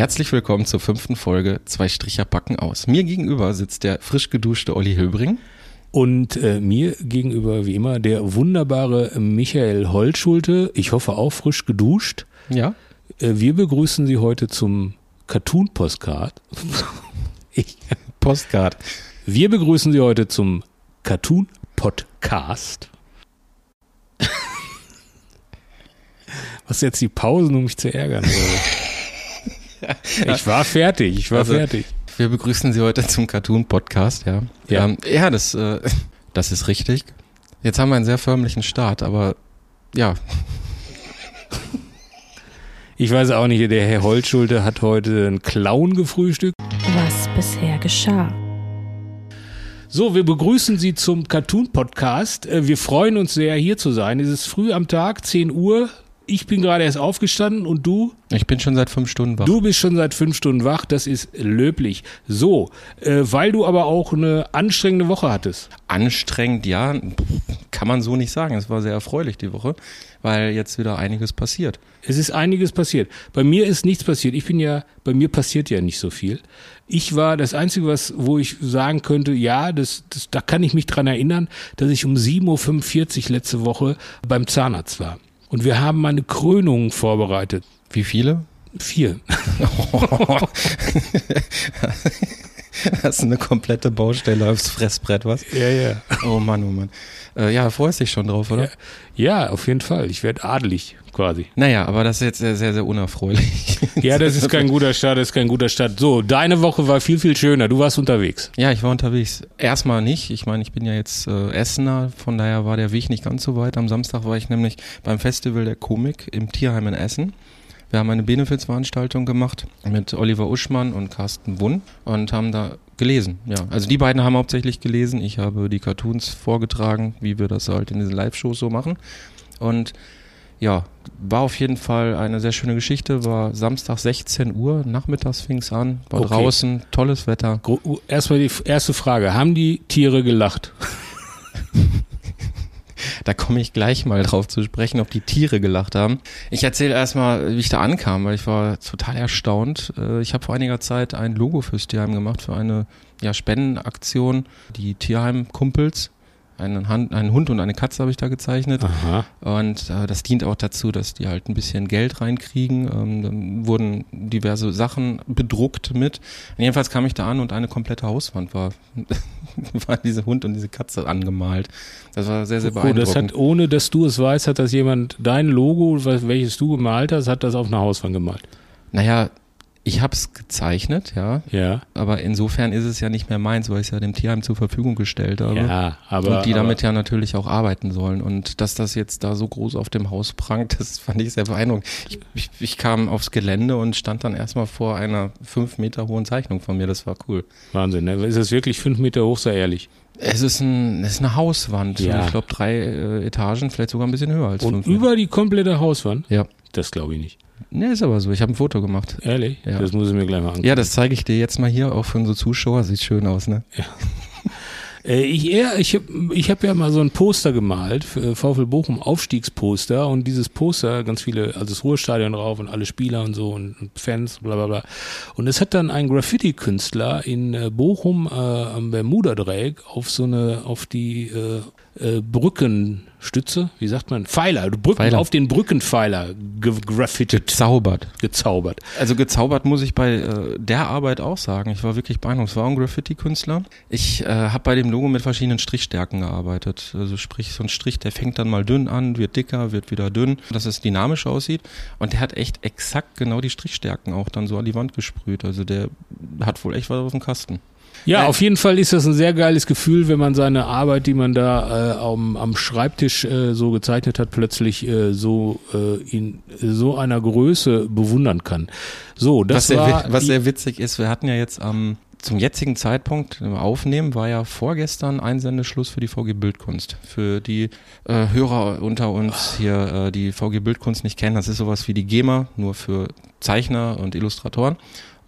Herzlich willkommen zur fünften Folge Zwei Stricher packen aus. Mir gegenüber sitzt der frisch geduschte Olli Hilbring. Und äh, mir gegenüber, wie immer, der wunderbare Michael Holtschulte. Ich hoffe auch frisch geduscht. Ja. Äh, wir begrüßen Sie heute zum Cartoon-Postcard. Postcard. Wir begrüßen Sie heute zum Cartoon-Podcast. Was jetzt die Pausen, um mich zu ärgern? Ich war fertig, ich war also, fertig. Wir begrüßen Sie heute zum Cartoon-Podcast, ja. Ja, ähm, ja das, äh, das ist richtig. Jetzt haben wir einen sehr förmlichen Start, aber ja. Ich weiß auch nicht, der Herr Holtschulte hat heute einen Clown gefrühstückt. Was bisher geschah. So, wir begrüßen Sie zum Cartoon-Podcast. Äh, wir freuen uns sehr, hier zu sein. Es ist früh am Tag, 10 Uhr ich bin gerade erst aufgestanden und du? Ich bin schon seit fünf Stunden wach. Du bist schon seit fünf Stunden wach, das ist löblich. So, äh, weil du aber auch eine anstrengende Woche hattest. Anstrengend, ja, kann man so nicht sagen. Es war sehr erfreulich die Woche, weil jetzt wieder einiges passiert. Es ist einiges passiert. Bei mir ist nichts passiert. Ich bin ja, bei mir passiert ja nicht so viel. Ich war das Einzige, was, wo ich sagen könnte, ja, das, das, da kann ich mich dran erinnern, dass ich um 7.45 Uhr letzte Woche beim Zahnarzt war. Und wir haben eine Krönung vorbereitet. Wie viele? Vier. Das ist eine komplette Baustelle aufs Fressbrett, was? Ja, ja. Oh Mann, oh Mann. Äh, ja, freust dich schon drauf, oder? Ja, ja auf jeden Fall. Ich werde adelig quasi. Naja, aber das ist jetzt sehr, sehr, sehr unerfreulich. Ja, das ist kein guter Start, das ist kein guter Start. So, deine Woche war viel, viel schöner. Du warst unterwegs. Ja, ich war unterwegs. Erstmal nicht. Ich meine, ich bin ja jetzt äh, Essener, von daher war der Weg nicht ganz so weit. Am Samstag war ich nämlich beim Festival der Komik im Tierheim in Essen. Wir haben eine Benefizveranstaltung gemacht mit Oliver Uschmann und Carsten Wunn und haben da gelesen. Ja, also die beiden haben hauptsächlich gelesen. Ich habe die Cartoons vorgetragen, wie wir das halt in diesen Live-Shows so machen. Und ja, war auf jeden Fall eine sehr schöne Geschichte. War Samstag 16 Uhr, nachmittags fing es an, war okay. draußen, tolles Wetter. Erstmal die erste Frage: Haben die Tiere gelacht? Da komme ich gleich mal drauf zu sprechen, ob die Tiere gelacht haben. Ich erzähle erstmal, wie ich da ankam, weil ich war total erstaunt. Äh, ich habe vor einiger Zeit ein Logo fürs Tierheim gemacht, für eine ja, Spendenaktion. Die Tierheim-Kumpels einen, Hand, einen Hund und eine Katze habe ich da gezeichnet. Aha. Und äh, das dient auch dazu, dass die halt ein bisschen Geld reinkriegen. Ähm, dann wurden diverse Sachen bedruckt mit. Und jedenfalls kam ich da an und eine komplette Hauswand war, war diese Hund und diese Katze angemalt. Das war sehr, sehr beeindruckend. Oh, das hat, ohne dass du es weißt, hat das jemand, dein Logo, welches du gemalt hast, hat das auf einer Hauswand gemalt? Naja, ich habe es gezeichnet, ja. Ja. Aber insofern ist es ja nicht mehr meins, weil ich es ja dem Tierheim zur Verfügung gestellt habe. Ja, aber. Und die damit ja natürlich auch arbeiten sollen. Und dass das jetzt da so groß auf dem Haus prangt, das fand ich sehr beeindruckend. Ich, ich, ich kam aufs Gelände und stand dann erstmal vor einer fünf Meter hohen Zeichnung von mir. Das war cool. Wahnsinn, ne? Ist es wirklich fünf Meter hoch, sei ehrlich? Es ist, ein, es ist eine Hauswand. Ja. Ich glaube drei äh, Etagen, vielleicht sogar ein bisschen höher als und fünf. Und über die komplette Hauswand? Ja. Das glaube ich nicht. Ne, ist aber so. Ich habe ein Foto gemacht. Ehrlich? Ja. Das muss ich mir gleich mal angucken. Ja, das zeige ich dir jetzt mal hier, auch für unsere Zuschauer. Sieht schön aus, ne? Ja. Äh, ich eher, ich habe ich hab ja mal so ein Poster gemalt, VfL Bochum Aufstiegsposter und dieses Poster, ganz viele, also das Ruhestadion drauf und alle Spieler und so und, und Fans, bla bla bla. Und es hat dann ein Graffiti-Künstler in äh, Bochum äh, am Bermuda-Dreieck auf so eine, auf die äh, äh, Brückenstütze, wie sagt man, Pfeiler, Brücken, Pfeiler. auf den Brückenpfeiler gegraffitet. Gezaubert. Gezaubert. Also gezaubert muss ich bei äh, der Arbeit auch sagen. Ich war wirklich beeindruckt. Es war ein Graffiti-Künstler. Ich äh, habe bei dem Logo mit verschiedenen Strichstärken gearbeitet. Also sprich, so ein Strich, der fängt dann mal dünn an, wird dicker, wird wieder dünn, dass es dynamisch aussieht. Und der hat echt exakt genau die Strichstärken auch dann so an die Wand gesprüht. Also der hat wohl echt was auf dem Kasten. Ja, Nein. auf jeden Fall ist das ein sehr geiles Gefühl, wenn man seine Arbeit, die man da äh, am, am Schreibtisch äh, so gezeichnet hat, plötzlich äh, so äh, in so einer Größe bewundern kann. So, das was, sehr, war was sehr witzig ist, wir hatten ja jetzt am zum jetzigen Zeitpunkt im Aufnehmen war ja vorgestern Einsendeschluss für die VG Bildkunst. Für die äh, Hörer unter uns hier, äh, die VG Bildkunst nicht kennen, das ist sowas wie die GEMA, nur für Zeichner und Illustratoren.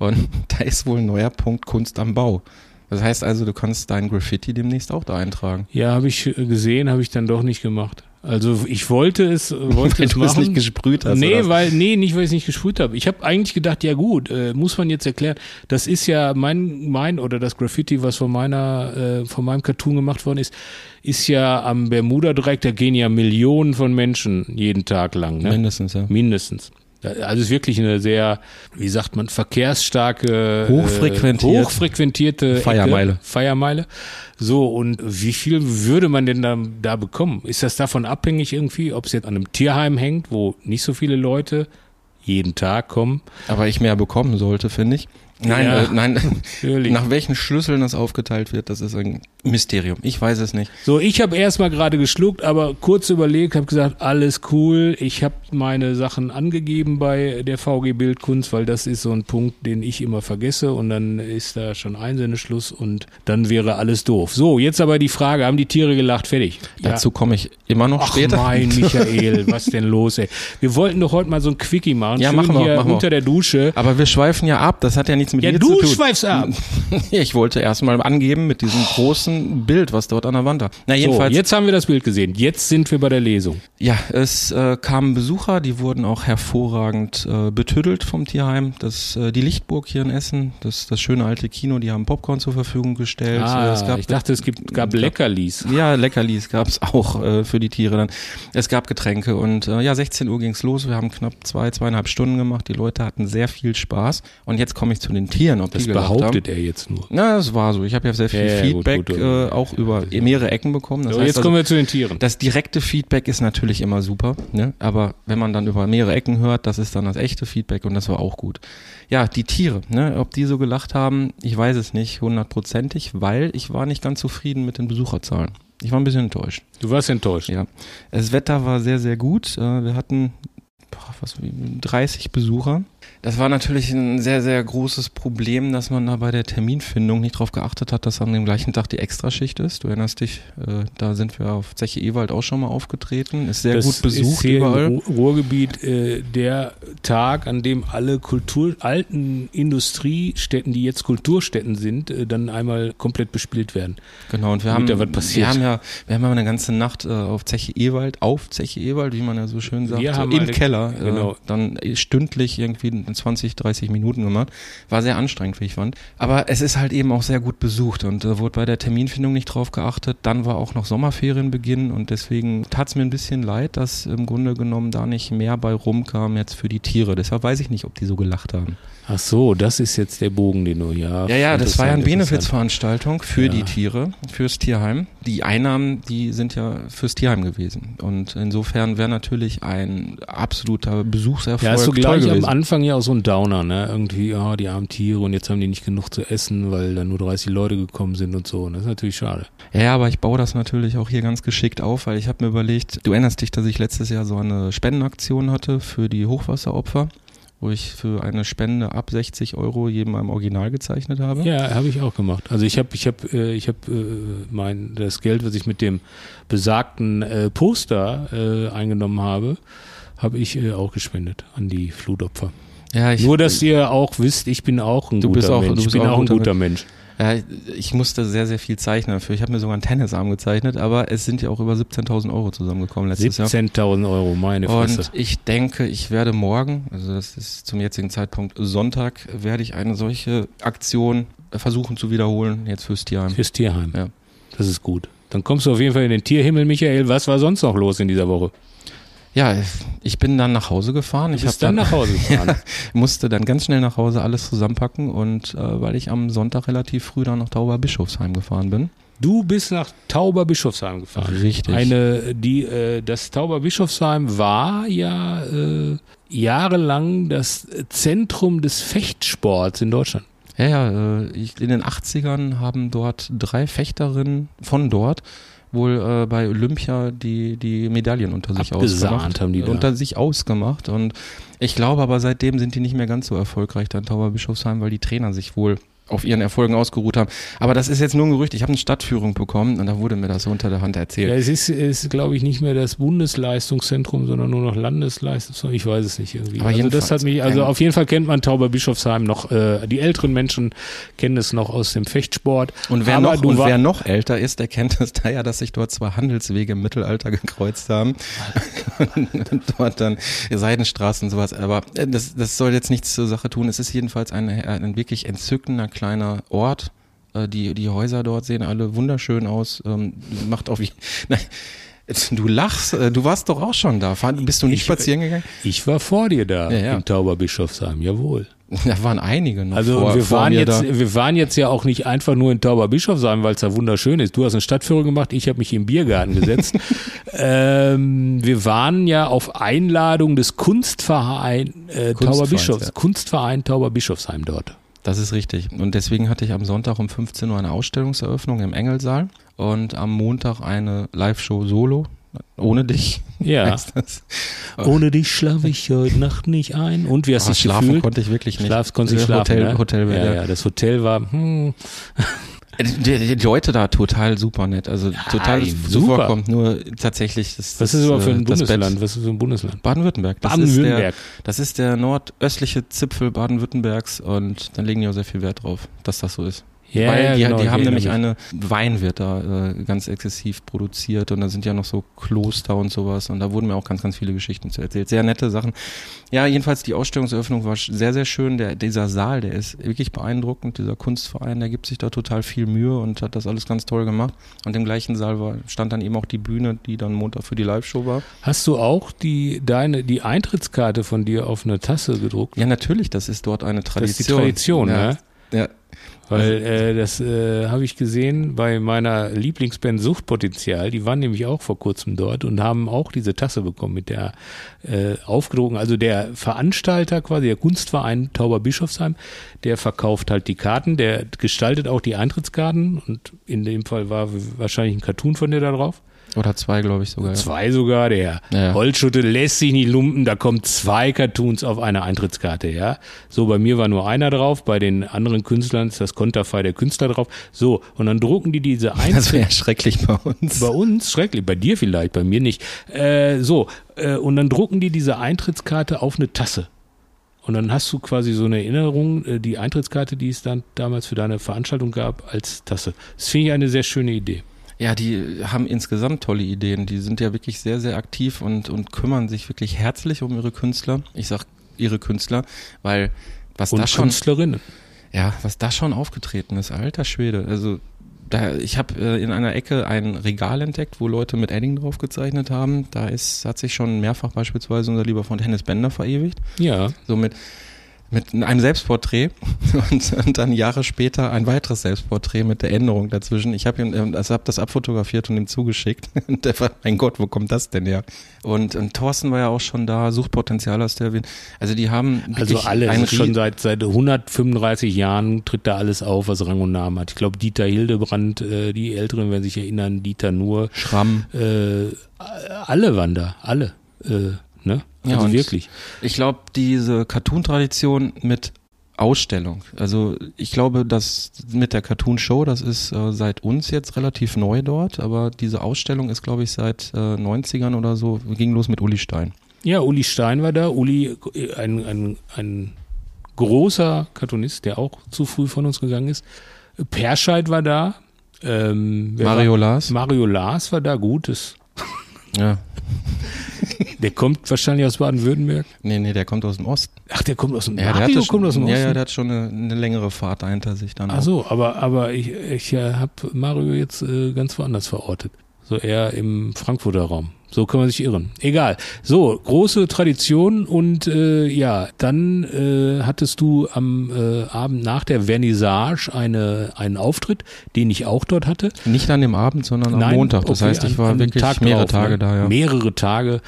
Und da ist wohl ein neuer Punkt Kunst am Bau. Das heißt also, du kannst dein Graffiti demnächst auch da eintragen. ja, habe ich äh, gesehen, habe ich dann doch nicht gemacht. Also ich wollte es, äh, wollte Weil es du es nicht gesprüht hast. Nee, weil, nee, nicht, weil ich es nicht gesprüht habe. Ich habe eigentlich gedacht, ja gut, äh, muss man jetzt erklären, das ist ja mein, mein oder das Graffiti, was von meiner, äh, von meinem Cartoon gemacht worden ist, ist ja am Bermuda-Dreieck, da gehen ja Millionen von Menschen jeden Tag lang. Ne? Mindestens, ja. Mindestens. Also es ist wirklich eine sehr, wie sagt man, verkehrsstarke, äh, hochfrequentierte Feiermeile. Ecke, Feiermeile. So, und wie viel würde man denn da, da bekommen? Ist das davon abhängig irgendwie, ob es jetzt an einem Tierheim hängt, wo nicht so viele Leute jeden Tag kommen? Aber ich mehr bekommen sollte, finde ich. Nein, Ja. äh, nein. Natürlich. Nach welchen Schlüsseln das aufgeteilt wird, das ist ein Mysterium. Ich weiß es nicht. So, ich habe erstmal gerade geschluckt, aber kurz überlegt, habe gesagt, alles cool. Ich habe meine Sachen angegeben bei der VG Bildkunst, weil das ist so ein Punkt, den ich immer vergesse und dann ist da schon Einsendeschluss und dann wäre alles doof. So, jetzt aber die Frage, haben die Tiere gelacht? Fertig. Dazu komme ich immer noch Ach später. mein Michael, was denn los, ey? Wir wollten doch heute mal so ein Quickie machen, Ja, schön machen wir, hier machen wir. unter der Dusche. Aber wir schweifen ja ab. Das hat ja nichts mit Ja, du zu tun. schweifst ab. Ich wollte erstmal angeben mit diesem großen Bild, was dort an der Wand war. Na, So, jedenfalls. jetzt haben wir das Bild gesehen. Jetzt sind wir bei der Lesung. Ja, es äh, kamen Besucher, die wurden auch hervorragend äh, betüdelt vom Tierheim. Das, äh, die Lichtburg hier in Essen, das, das schöne alte Kino, die haben Popcorn zur Verfügung gestellt. Ah, es gab ich dachte, es gibt, gab Leckerlis. Ja, Leckerlis gab's auch äh, für die Tiere dann. Es gab Getränke und äh, ja, 16 Uhr ging's los. Wir haben knapp zwei, zweieinhalb Stunden gemacht. Die Leute hatten sehr viel Spaß. Und jetzt komme ich zu den Tieren, ob Das die behauptet haben. er jetzt nur. Na, das war so. Ich habe ja sehr viel Ja, Feedback gut, gut. Äh, auch über mehrere Ecken bekommen. Das So, heißt jetzt also, kommen wir zu den Tieren. das direkte Feedback ist natürlich immer super, ne? aber wenn man dann über mehrere Ecken hört, das ist dann das echte Feedback und das war auch gut. Ja, die Tiere, ne? ob die so gelacht haben, ich weiß es nicht hundertprozentig, weil ich war nicht ganz zufrieden mit den Besucherzahlen. Ich war ein bisschen enttäuscht. Du warst enttäuscht. Ja, das Wetter war sehr, sehr gut. Äh, Wir hatten boah, was, wie 30 Besucher. Das war natürlich ein sehr, sehr großes Problem, dass man da bei der Terminfindung nicht darauf geachtet hat, dass an dem gleichen Tag die Extraschicht ist. Du erinnerst dich, äh, da sind wir auf Zeche Ewald auch schon mal aufgetreten. Ist sehr das gut besucht ist hier überall. im Ru- Ruhrgebiet äh, der Tag, an dem alle Kultur, alten Industriestätten, die jetzt Kulturstätten sind, äh, dann einmal komplett bespielt werden. Genau, und wir haben, da was passiert. wir haben ja, wir haben ja eine ganze Nacht äh, auf Zeche Ewald, auf Zeche Ewald, wie man ja so schön sagt, so im Keller, genau. äh, dann stündlich irgendwie in 20, 30 Minuten gemacht. War sehr anstrengend, wie ich fand. Aber es ist halt eben auch sehr gut besucht und äh, wurde bei der Terminfindung nicht drauf geachtet. Dann war auch noch Sommerferienbeginn und deswegen tat es mir ein bisschen leid, dass im Grunde genommen da nicht mehr bei rumkam jetzt für die Tiere. Deshalb weiß ich nicht, ob die so gelacht haben. Ach so, das ist jetzt der Bogen, den du ja. Ja, ja, das war ja eine. Benefizveranstaltung für Ja. die Tiere, fürs Tierheim. Die Einnahmen, die sind ja fürs Tierheim gewesen. Und insofern wäre natürlich ein absoluter Besuchserfolg Ja, ist so gleich am. Anfang ja auch so ein Downer, ne? Irgendwie, ja, die armen Tiere und jetzt haben die nicht genug zu essen, weil da nur 30 Leute gekommen sind und so. Und das ist natürlich schade. Ja, aber ich baue das natürlich auch hier ganz geschickt auf, weil ich habe mir überlegt, du erinnerst dich, dass ich letztes Jahr so eine Spendenaktion hatte für die Hochwasseropfer, wo ich für eine Spende ab 60 Euro jedem im Original gezeichnet habe. Ja, habe ich auch gemacht. Also ich habe, ich habe, äh, ich habe äh, mein das Geld, was ich mit dem besagten äh, Poster äh, eingenommen habe, habe ich äh, auch gespendet an die Flutopfer. Ja, ich, Nur, dass ihr auch wisst, ich bin auch ein guter auch- du Mensch. bist ich bin auch ein guter guter Mensch. Ja, ich musste sehr, sehr viel zeichnen dafür. Ich habe mir sogar einen Tennisarm gezeichnet, aber es sind ja auch über 17.000 Euro zusammengekommen letztes Jahr. 17.000 Euro, meine Fresse. Und ich denke, ich werde morgen, also das ist zum jetzigen Zeitpunkt Sonntag, werde ich eine solche Aktion versuchen zu wiederholen, jetzt fürs Tierheim. Fürs Tierheim. Ja. Das ist gut. Dann kommst du auf jeden Fall in den Tierhimmel, Michael. Was war sonst noch los in dieser Woche? Ja, ich bin dann nach Hause gefahren. Ich bist hab dann nach Hause gefahren. musste dann ganz schnell nach Hause alles zusammenpacken und äh, weil ich am Sonntag relativ früh dann nach Tauberbischofsheim gefahren bin. Du bist nach Tauberbischofsheim gefahren. Richtig. Eine, die, äh, das Tauberbischofsheim war ja äh, jahrelang das Zentrum des Fechtsports in Deutschland. Ja, ja, äh, ich, in den 80ern haben dort drei Fechterinnen von dort wohl äh, bei Olympia die, die Medaillen unter sich Abgesahnt ausgemacht. haben die da. Unter sich ausgemacht. Und ich glaube aber seitdem sind die nicht mehr ganz so erfolgreich da in Tauberbischofsheim, weil die Trainer sich wohl auf ihren Erfolgen ausgeruht haben. Aber das ist jetzt nur ein Gerücht. Ich habe eine Stadtführung bekommen und da wurde mir das so unter der Hand erzählt. Ja, es ist, ist glaube ich, nicht mehr das Bundesleistungszentrum, sondern nur noch Landesleistungszentrum. Ich weiß es nicht irgendwie. Aber also das hat mich, also auf jeden Fall kennt man Tauberbischofsheim noch, äh, die älteren Menschen kennen es noch aus dem Fechtsport. Und wer, Aber noch, und wer noch älter ist, der kennt es da ja, dass sich dort zwei Handelswege im Mittelalter gekreuzt haben. und dort dann Seidenstraßen und sowas. Aber äh, das, das soll jetzt nichts zur Sache tun. Es ist jedenfalls ein, ein wirklich entzückender kleiner Ort. Äh, Die, die Häuser dort sehen alle wunderschön aus. Ähm, Macht auch wie. Nein, du lachst, äh, du warst doch auch schon da. Bist du nicht Ich- spazieren gegangen? Ich war vor dir da Ja, ja. im Tauberbischofsheim, jawohl. Da waren einige noch Also vor, wir, waren jetzt, da. wir waren jetzt ja auch nicht einfach nur in Tauberbischofsheim, weil es da wunderschön ist. Du hast eine Stadtführung gemacht, ich habe mich im Biergarten gesetzt. ähm, wir waren ja auf Einladung des Kunstverein äh, Kunstvereins, Tauberbischofs, ja. Kunstverein Tauberbischofsheim dort. Das ist richtig. Und deswegen hatte ich am Sonntag um 15 Uhr eine Ausstellungseröffnung im Engelsaal und am Montag eine Live-Show solo. Ohne dich. Ja. heißt das. Ohne dich schlafe ich heute Nacht nicht ein. Und wie hast du Aber dich schlafen gefühlt? konnte ich wirklich nicht. Schlaf, konntest nicht Äh, schlafen, Hotel, ne? Hotel, ja, ja, ja, das Hotel war, hm, Die, die Leute da total super nett. Also total super. zuvorkommt. Nur tatsächlich. Das, was das, ist überhaupt für ein äh, das Bundesland? Was ist für ein Bundesland? Baden-Württemberg. Das Baden-Württemberg. Das ist der nordöstliche Zipfel Baden-Württembergs und dann legen die auch sehr viel Wert drauf, dass das so ist. Ja, Weil ja, die, genau, die haben nämlich eine, Wein wird da äh, ganz exzessiv produziert und da sind ja noch so Kloster und sowas und da wurden mir auch ganz, ganz viele Geschichten zu erzählt. Sehr nette Sachen. Ja, jedenfalls die Ausstellungseröffnung war sehr, sehr schön. Der, dieser Saal, der ist wirklich beeindruckend. Dieser Kunstverein, der gibt sich da total viel Mühe und hat das alles ganz toll gemacht. Und im gleichen Saal war, stand dann eben auch die Bühne, die dann Montag für die Live-Show war. Hast du auch die, deine, die Eintrittskarte von dir auf eine Tasse gedruckt? Ja, natürlich, das ist dort eine Tradition. Das ist die Tradition, ja. ne? Ja, Weil äh, das äh, habe ich gesehen bei meiner Lieblingsband Suchtpotenzial. Die waren nämlich auch vor kurzem dort und haben auch diese Tasse bekommen mit der äh, aufgedruckten. Also der Veranstalter quasi, der Kunstverein Tauberbischofsheim, der verkauft halt die Karten, der gestaltet auch die Eintrittskarten und in dem Fall war wahrscheinlich ein Cartoon von dir da drauf. Oder zwei, glaube ich sogar. Ja. Zwei sogar, der Ja, ja. Holzschutte lässt sich nicht lumpen, da kommen zwei Cartoons auf eine Eintrittskarte, ja. So, bei mir war nur einer drauf, bei den anderen Künstlern ist das Konterfei der Künstler drauf. So, und dann drucken die diese Das Eintritt. wäre schrecklich bei uns. Bei uns schrecklich, bei dir vielleicht, bei mir nicht. Äh, so, äh, und dann drucken die diese Eintrittskarte auf eine Tasse. Und dann hast du quasi so eine Erinnerung, äh, die Eintrittskarte, die es dann damals für deine Veranstaltung gab, als Tasse. Das finde ich eine sehr schöne Idee. Ja, die haben insgesamt tolle Ideen. Die sind ja wirklich sehr, sehr aktiv und, und kümmern sich wirklich herzlich um ihre Künstler. Ich sag ihre Künstler, weil was Und da schon, Künstlerinnen. ja, was da schon aufgetreten ist, alter Schwede. Also da, ich habe äh, in einer Ecke ein Regal entdeckt, wo Leute mit Edding drauf gezeichnet haben. Da ist, hat sich schon mehrfach beispielsweise unser lieber Freund Hennes Bender verewigt. Ja. So mit, einem Selbstporträt und, und dann Jahre später ein weiteres Selbstporträt mit der Änderung dazwischen. Ich habe ihm ähm, also hab das abfotografiert und ihm zugeschickt. Und der war, mein Gott, wo kommt das denn her? Und, und Thorsten war ja auch schon da, Suchtpotenzial hast du erwähnt. Also die haben Also wirklich alle, einen schon seit, seit 135 Jahren tritt da alles auf, was Rang und Namen hat. Ich glaube, Dieter Hildebrand, äh, die Älteren werden sich erinnern, Dieter Nur, Schramm. äh, alle waren da, alle, äh, ne? Ja, Also wirklich. Ich glaube, diese Cartoon-Tradition mit Ausstellung. Also ich glaube, dass mit der Cartoon-Show, das ist äh, seit uns jetzt relativ neu dort, aber diese Ausstellung ist, glaube ich, seit äh, 90ern oder so, ging los mit Uli Stein. Ja, Uli Stein war da, Uli, äh, ein, ein, ein großer Cartoonist, der auch zu früh von uns gegangen ist. Perscheid war da. Ähm, Mario war? Lars. Mario Lars war da, gut. Das, Ja. der kommt wahrscheinlich aus Baden-Württemberg. Nee, nee, der kommt aus dem Osten. Ach, der kommt aus dem Ja, der Mario kommt aus dem Osten. ja, ja, der hat schon eine, eine längere Fahrt dahinter sich dann. Ach auch. so, aber, aber ich, ich äh, habe Mario jetzt äh, ganz woanders verortet. So eher im Frankfurter Raum. So kann man sich irren. Egal. So, große Tradition und äh, ja, dann äh, hattest du am äh, Abend nach der Vernissage eine, einen Auftritt, den ich auch dort hatte. Nicht an dem Abend, sondern am Nein, Montag. Das okay, heißt, ich an- war an dem wirklich Tag mehrere drauf, Tage ne? da, ja. Mehrere Tage,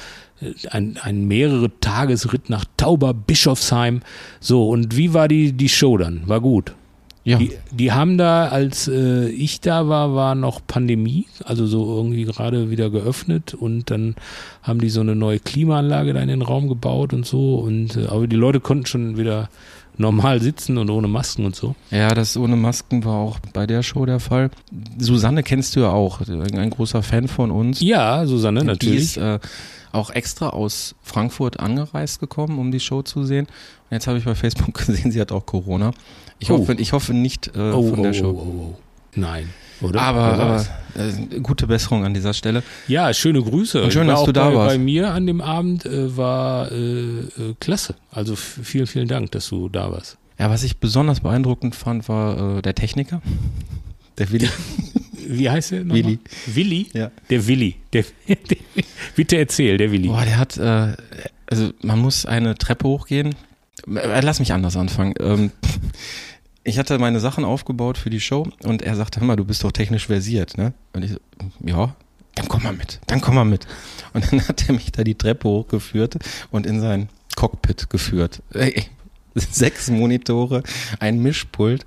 ein, ein mehrere Tagesritt nach Tauber Bischofsheim. So, und wie war die, die Show dann? War gut. Ja. Die, die haben da, als äh, ich da war, war noch Pandemie, also so irgendwie gerade wieder geöffnet und dann haben die so eine neue Klimaanlage da in den Raum gebaut und so und äh, aber die Leute konnten schon wieder normal sitzen und ohne Masken und so. Ja, das ohne Masken war auch bei der Show der Fall. Susanne kennst du ja auch, ein großer Fan von uns. Ja, Susanne, Die natürlich. ist äh, auch extra aus Frankfurt angereist gekommen, um die Show zu sehen. Und jetzt habe ich bei Facebook gesehen, sie hat auch Corona. Ich Oh. hoffe, ich hoffe nicht äh, von der Show. oh, oh. Nein, oder? Aber, äh, gute Besserung an dieser Stelle. Ja, schöne Grüße. Und schön, dass du da bei, warst. Bei mir an dem Abend äh, war äh, äh, klasse. Also vielen, vielen Dank, dass du da warst. Ja, was ich besonders beeindruckend fand, war äh, der Techniker. Der Willi. Wie heißt der nochmal? Willi. Willi? Ja. Der Willi. Der, der, bitte erzähl, der Willi. Boah, der hat, äh, also man muss eine Treppe hochgehen. Äh, Lass mich anders anfangen. Ähm, ich hatte meine Sachen aufgebaut für die Show und er sagte, hör mal, du bist doch technisch versiert, ne? Und ich so, ja, dann komm mal mit, dann komm mal mit. Und dann hat er mich da die Treppe hochgeführt und in sein Cockpit geführt. Ey, sechs Monitore, ein Mischpult,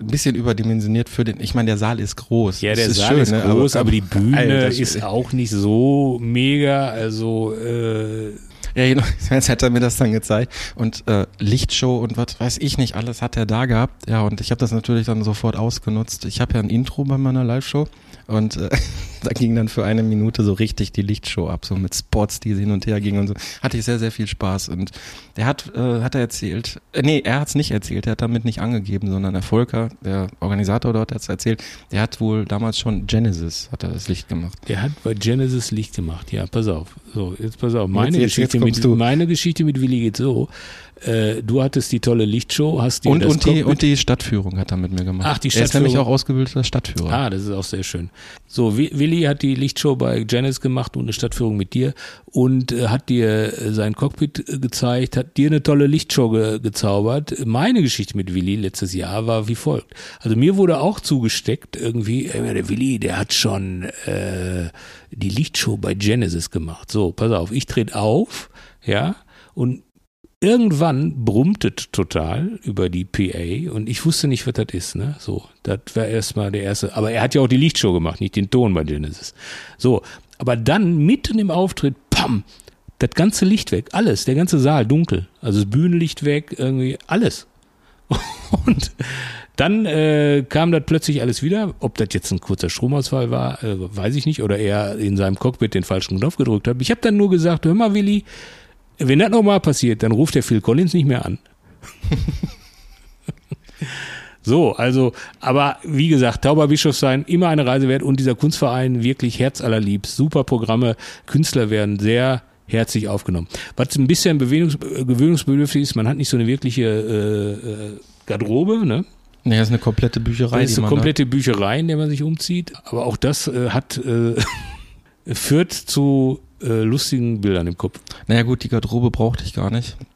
ein bisschen überdimensioniert für den, ich meine, der Saal ist groß. Ja, der ist Saal schön, ist ne? groß, aber, die Bühne Alter, ist auch nicht so mega. Also, äh, Ja, genau. Jetzt hat er mir das dann gezeigt. Und äh, Lichtshow und was weiß ich nicht, alles hat er da gehabt. Ja, und ich habe das natürlich dann sofort ausgenutzt. Ich habe ja ein Intro bei meiner Live-Show und äh, da ging dann für eine Minute so richtig die Lichtshow ab, so mit Spots, die hin und her gingen und so. Hatte ich sehr, sehr viel Spaß. Und der hat, äh, hat er erzählt, äh, nee, er hat es nicht erzählt, er hat damit nicht angegeben, sondern der Volker, der Organisator dort, hat es erzählt, der hat wohl damals schon Genesis, hat er das Licht gemacht. der hat bei Genesis Licht gemacht. Ja, pass auf. So, jetzt pass auf. Meine, Jetzt- jetzt- Geschichte, jetzt mit, meine Geschichte mit Willi geht so. Äh, du hattest die tolle Lichtshow, hast dir Und, das und, die, und die Stadtführung hat er mit mir gemacht. Ach, die Er ist nämlich Stadtführung. auch ausgebildeter Stadtführer. Ah, das ist auch sehr schön. So, Wi- Willi hat die Lichtshow bei Janice gemacht und eine Stadtführung mit dir und äh, hat dir äh, sein Cockpit äh, gezeigt, hat dir eine tolle Lichtshow ge gezaubert. Meine Geschichte mit Willi letztes Jahr war wie folgt. Also mir wurde auch zugesteckt irgendwie, äh, der Willi, der hat schon äh, die Lichtshow bei Genesis gemacht. So, pass auf, ich trete auf, ja, und irgendwann brummte total über die PA und ich wusste nicht, was das ist, ne? So, das war erstmal der erste. Aber er hat ja auch die Lichtshow gemacht, nicht den Ton bei Genesis. So, aber dann mitten im Auftritt, pam, das ganze Licht weg, alles, der ganze Saal dunkel, also das Bühnenlicht weg, irgendwie alles. Und dann äh, kam das plötzlich alles wieder. Ob das jetzt ein kurzer Stromausfall war, äh, weiß ich nicht. Oder er in seinem Cockpit den falschen Knopf gedrückt hat. Ich habe dann nur gesagt, hör mal, Willi, wenn das nochmal passiert, dann ruft der Phil Collins nicht mehr an. so, also, aber wie gesagt, Tauberbischofs sein, immer eine Reise wert und dieser Kunstverein wirklich herzallerliebst. Super Programme, Künstler werden sehr herzlich aufgenommen. Was ein bisschen bewegungs gewöhnungsbedürftig ist, man hat nicht so eine wirkliche äh, äh, Garderobe, ne? Nee, das ist eine komplette Bücherei. Das ist eine komplette Bücherei, in der man sich umzieht. Aber auch das äh, hat äh, führt zu äh, lustigen Bildern im Kopf. Naja gut, die Garderobe brauchte ich gar nicht.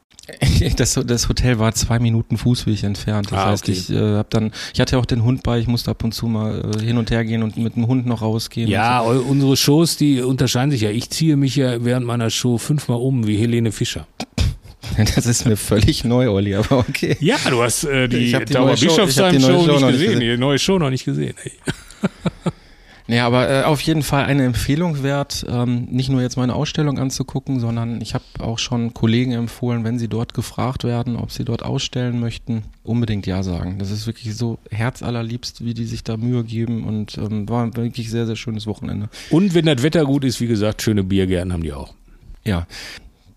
Das, das Hotel war zwei Minuten Fußweg entfernt. Das Ah, heißt, okay. ich äh, hab dann, ich hatte ja auch den Hund bei, ich musste ab und zu mal äh, hin und her gehen und mit dem Hund noch rausgehen. Ja, eu- unsere Shows, die unterscheiden sich ja. Ich ziehe mich ja während meiner Show fünfmal um wie Helene Fischer. So. Das ist mir völlig neu, Olli, aber okay. Ja, du hast äh, die, Ich die Dauer Show- Bischofsheim Show, Show nicht gesehen, gesehen. die neue Show noch nicht gesehen. Ey. Nee, aber äh, auf jeden Fall eine Empfehlung wert, ähm, nicht nur jetzt meine Ausstellung anzugucken, sondern ich habe auch schon Kollegen empfohlen, wenn sie dort gefragt werden, ob sie dort ausstellen möchten, unbedingt ja sagen. Das ist wirklich so herzallerliebst, wie die sich da Mühe geben und ähm, war ein wirklich sehr, sehr schönes Wochenende. Und wenn das Wetter gut ist, wie gesagt, schöne Biergärten haben die auch. Ja.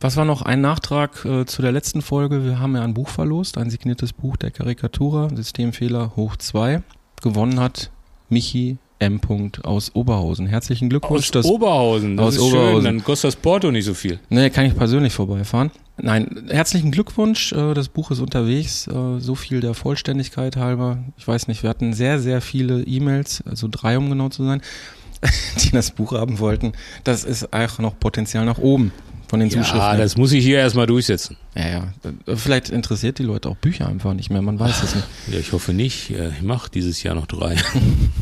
Was war noch ein Nachtrag äh, zu der letzten Folge? Wir haben ja ein Buch verlost, ein signiertes Buch der Karikatura, Systemfehler hoch 2. Gewonnen hat Michi M. aus Oberhausen. Herzlichen Glückwunsch. Aus Oberhausen, das aus ist Oberhausen. schön, dann kostet das Porto nicht so viel. Nee, kann ich persönlich vorbeifahren. Nein, herzlichen Glückwunsch. äh, Das Buch ist unterwegs. äh, So viel der Vollständigkeit halber. Ich weiß nicht, wir hatten sehr, sehr viele E-Mails, also drei, um genau zu sein, die das Buch haben wollten. Das ist auch noch Potenzial nach oben von den Zuschriften. Ja, das muss ich hier erstmal durchsetzen. ja, ja. Vielleicht interessiert die Leute auch Bücher einfach nicht mehr. Man weiß es nicht. Ja, ich hoffe nicht. Ja, Ich mache dieses Jahr noch drei.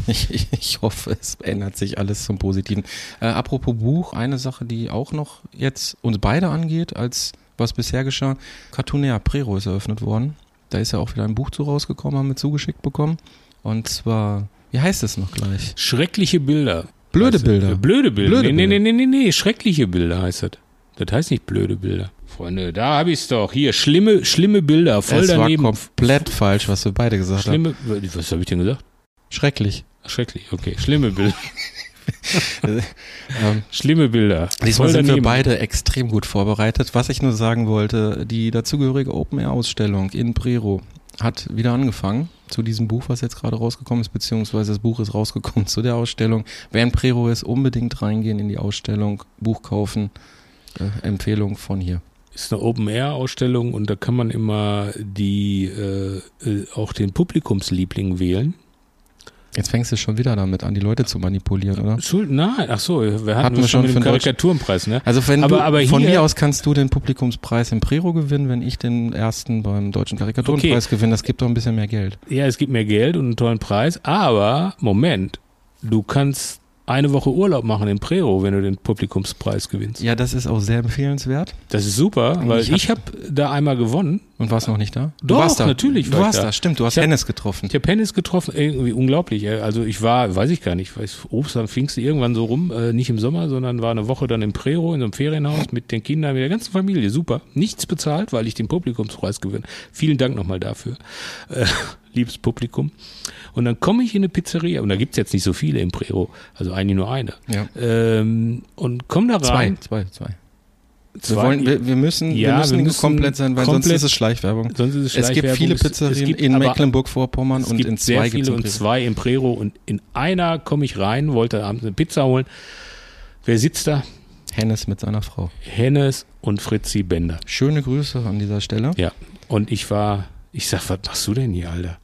Ich, ich, hoffe, es ändert sich alles zum Positiven. Äh, apropos Buch, eine Sache, die auch noch jetzt uns beide angeht, als was bisher geschah. Cartoonea Prero ist eröffnet worden. Da ist ja auch wieder ein Buch zu rausgekommen, haben wir zugeschickt bekommen. Und zwar, wie heißt es noch gleich? Schreckliche Bilder. Blöde Bilder. Blöde Bilder. Blöde nee, nee, Bilder. nee, nee, nee, schreckliche Bilder heißt das. Das heißt nicht blöde Bilder. Freunde, da hab ich's doch. Hier, schlimme, schlimme Bilder, voll es daneben. war komplett falsch, was wir beide gesagt haben. schlimme, was habe ich denn gesagt? Schrecklich. Schrecklich, okay. Schlimme Bilder. Ähm, Schlimme Bilder. Diesmal sind wir beide extrem gut vorbereitet. Was ich nur sagen wollte, die dazugehörige Open-Air-Ausstellung in Prero hat wieder angefangen zu diesem Buch, was jetzt gerade rausgekommen ist, beziehungsweise das Buch ist rausgekommen zu der Ausstellung. Wer in Prero ist, unbedingt reingehen in die Ausstellung, Buch kaufen. Äh, Empfehlung von hier. ist eine Open-Air-Ausstellung und da kann man immer die äh, äh, auch den Publikumsliebling wählen. Jetzt fängst du schon wieder damit an, die Leute zu manipulieren, oder? Schuld, nein, ach so, wir hatten, Hatten wir schon schon Deutsch- Karikaturenpreis, ne? Also wenn Aber- du, aber von hier aus kannst du den Publikumspreis im Prero gewinnen, wenn ich den ersten beim Deutschen Karikaturenpreis gewinne. Das gibt doch ein bisschen mehr Geld. Ja, es gibt mehr Geld und einen tollen Preis, aber Moment, du kannst eine Woche Urlaub machen in Prero, wenn du den Publikumspreis gewinnst. Ja, das ist auch sehr empfehlenswert. Das ist super, weil Ich ich hab- habe da einmal gewonnen. Und warst noch nicht da? Du Doch, warst da. natürlich Du war ich warst da. da. Stimmt, du hast hab- Hennes getroffen. Ich habe Hennis getroffen, irgendwie unglaublich. Also ich war, weiß ich gar nicht, weiß, Obst am Pfingsten irgendwann so rum, äh, nicht im Sommer, sondern war eine Woche dann in Prero in so einem Ferienhaus mit den Kindern, mit der ganzen Familie. Super. Nichts bezahlt, weil ich den Publikumspreis gewinne. Vielen Dank nochmal dafür. Äh, liebes Publikum. Und dann komme ich in eine Pizzeria, und da gibt's jetzt nicht so viele in Prero, also eigentlich nur eine. Ja. Ähm, und komm da Zwei, rein. zwei, zwei. Wir, wollen, wir, wir müssen, Ja, wir müssen, wir müssen komplett sein, weil sonst komplett- ist es Schleichwerbung. sonst ist es Es gibt Schleichwerbung. viele Pizzerien gibt in Mecklenburg-Vorpommern und in sehr zwei gibt's viele und zwei in Prero und in einer komme ich rein, wollte abends eine Pizza holen. Wer sitzt da? Hennes mit seiner Frau. Hennes und Fritzi Bender. Schöne Grüße an dieser Stelle. Ja. Und ich war, ich sag, was machst du denn hier, Alter?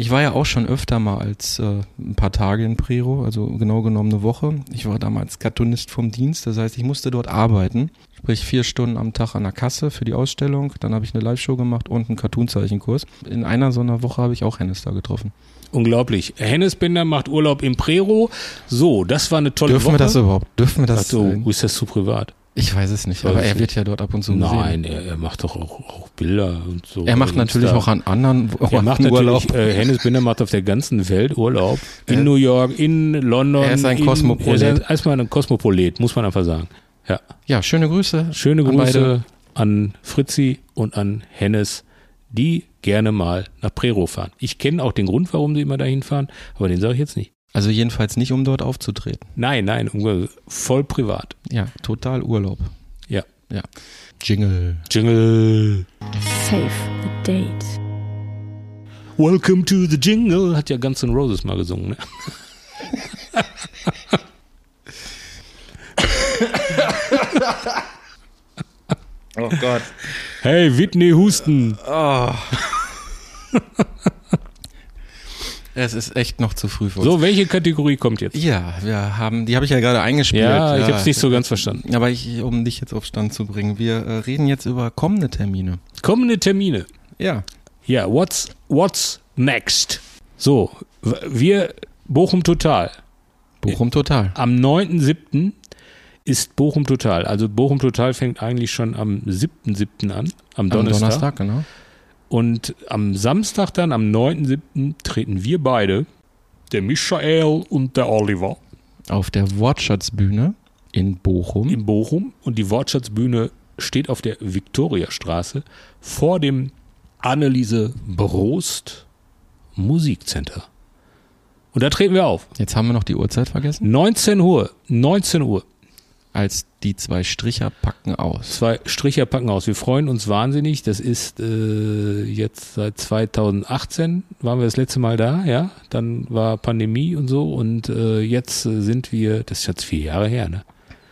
Ich war ja auch schon öfter mal als äh, ein paar Tage in Prero, also genau genommen eine Woche. Ich war damals Cartoonist vom Dienst, das heißt, ich musste dort arbeiten. Sprich vier Stunden am Tag an der Kasse für die Ausstellung. Dann habe ich eine Live-Show gemacht und einen Cartoonzeichenkurs. In einer so einer Woche habe ich auch Hennes da getroffen. Unglaublich. Hennes Bender macht Urlaub im Prero. So, das war eine tolle Dürfen Woche. wir das überhaupt? Dürfen wir Ach das? so, äh, ist das zu privat? Ich weiß es nicht, aber ich er wird ja dort ab und zu Nein, gesehen. er, er macht doch auch, auch Bilder und so. Er macht natürlich Insta. auch an anderen Er Orten macht Urlaub. natürlich, äh, Hennes Bender macht auf der ganzen Welt Urlaub. In Er- New York, in London. Er ist ein in, Kosmopolit. Er ist erstmal ein Kosmopolit, muss man einfach sagen. Ja. Ja, schöne Grüße. Schöne An Grüße beide. an Fritzi und an Hennes, die gerne mal nach Prero fahren. Ich kenne auch den Grund, warum sie immer dahin fahren, aber den sage ich jetzt nicht. Also jedenfalls nicht, um dort aufzutreten. Nein, nein, um- voll privat. Ja, total Urlaub. Ja. Ja. Jingle. Jingle. Save the date. Welcome to the Jingle, hat ja Guns N' Roses mal gesungen. Ne? Oh Gott. Hey, Whitney Houston. Es ist echt noch zu früh für uns. So, welche Kategorie kommt jetzt? Ja, wir haben, die habe ich ja gerade eingespielt. Ja, ich habe es nicht so ganz verstanden. Aber ich, um dich jetzt auf Stand zu bringen, wir äh, reden jetzt über kommende Termine. Kommende Termine. Ja. Ja, what's, what's next? So, wir, Bochum Total. Bochum total. Am 9.7. ist Bochum Total. Also Bochum Total fängt eigentlich schon am 7.7. an, am Am Donnerstag. Donnerstag, genau. Und am Samstag dann, am 9.7. treten wir beide, der Michael und der Oliver, Auf der Wortschatzbühne in Bochum. in Bochum. Und die Wortschatzbühne steht auf der Viktoriastraße vor dem Anneliese Brost Musikcenter. Und da treten wir auf. Jetzt haben wir noch die Uhrzeit vergessen. 19 Uhr. 19 Uhr. Als die zwei Stricher packen aus. Zwei Stricher packen aus. Wir freuen uns wahnsinnig. Das ist äh, jetzt seit 2018 waren wir das letzte Mal da, ja. Dann war Pandemie und so und äh, jetzt sind wir, das ist jetzt vier Jahre her, ne?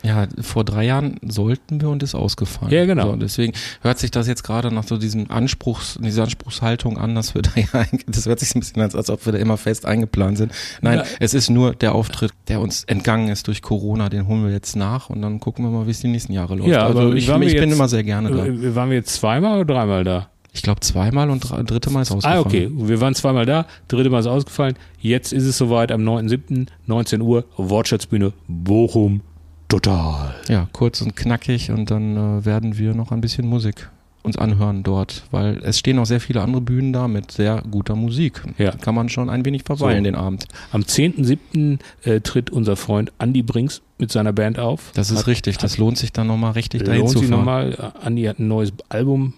Ja, vor drei Jahren sollten wir und ist ausgefallen. Ja, genau. So, deswegen hört sich das jetzt gerade nach so diesem Anspruchs, dieser Anspruchshaltung an, dass wir da ja, das hört sich ein bisschen an, als ob wir da immer fest eingeplant sind. Nein, Ja. es ist nur der Auftritt, der uns entgangen ist durch Corona, den holen wir jetzt nach und dann gucken wir mal, wie es die nächsten Jahre läuft. Ja, also ich, ich bin jetzt- immer sehr gerne da. Äh, waren wir jetzt zweimal oder dreimal da? Ich glaube zweimal und dr- dritte Mal ist ausgefallen. Ah, okay. Wir waren zweimal da, dritte Mal ist ausgefallen. Jetzt ist es soweit am 9.7., 19 Uhr, Wortschatzbühne, Bochum, total. Ja, kurz und knackig und dann äh, werden wir noch ein bisschen Musik uns anhören dort, weil es stehen auch sehr viele andere Bühnen da mit sehr guter Musik. Ja. Kann man schon ein wenig verweilen So. den Abend. Am 10.7. Äh, tritt unser Freund Andy Brinks mit seiner Band auf. Das ist Hat- richtig. Das lohnt sich dann nochmal richtig dahin lohnt zu sich fahren. nochmal. Andy hat ein neues Album,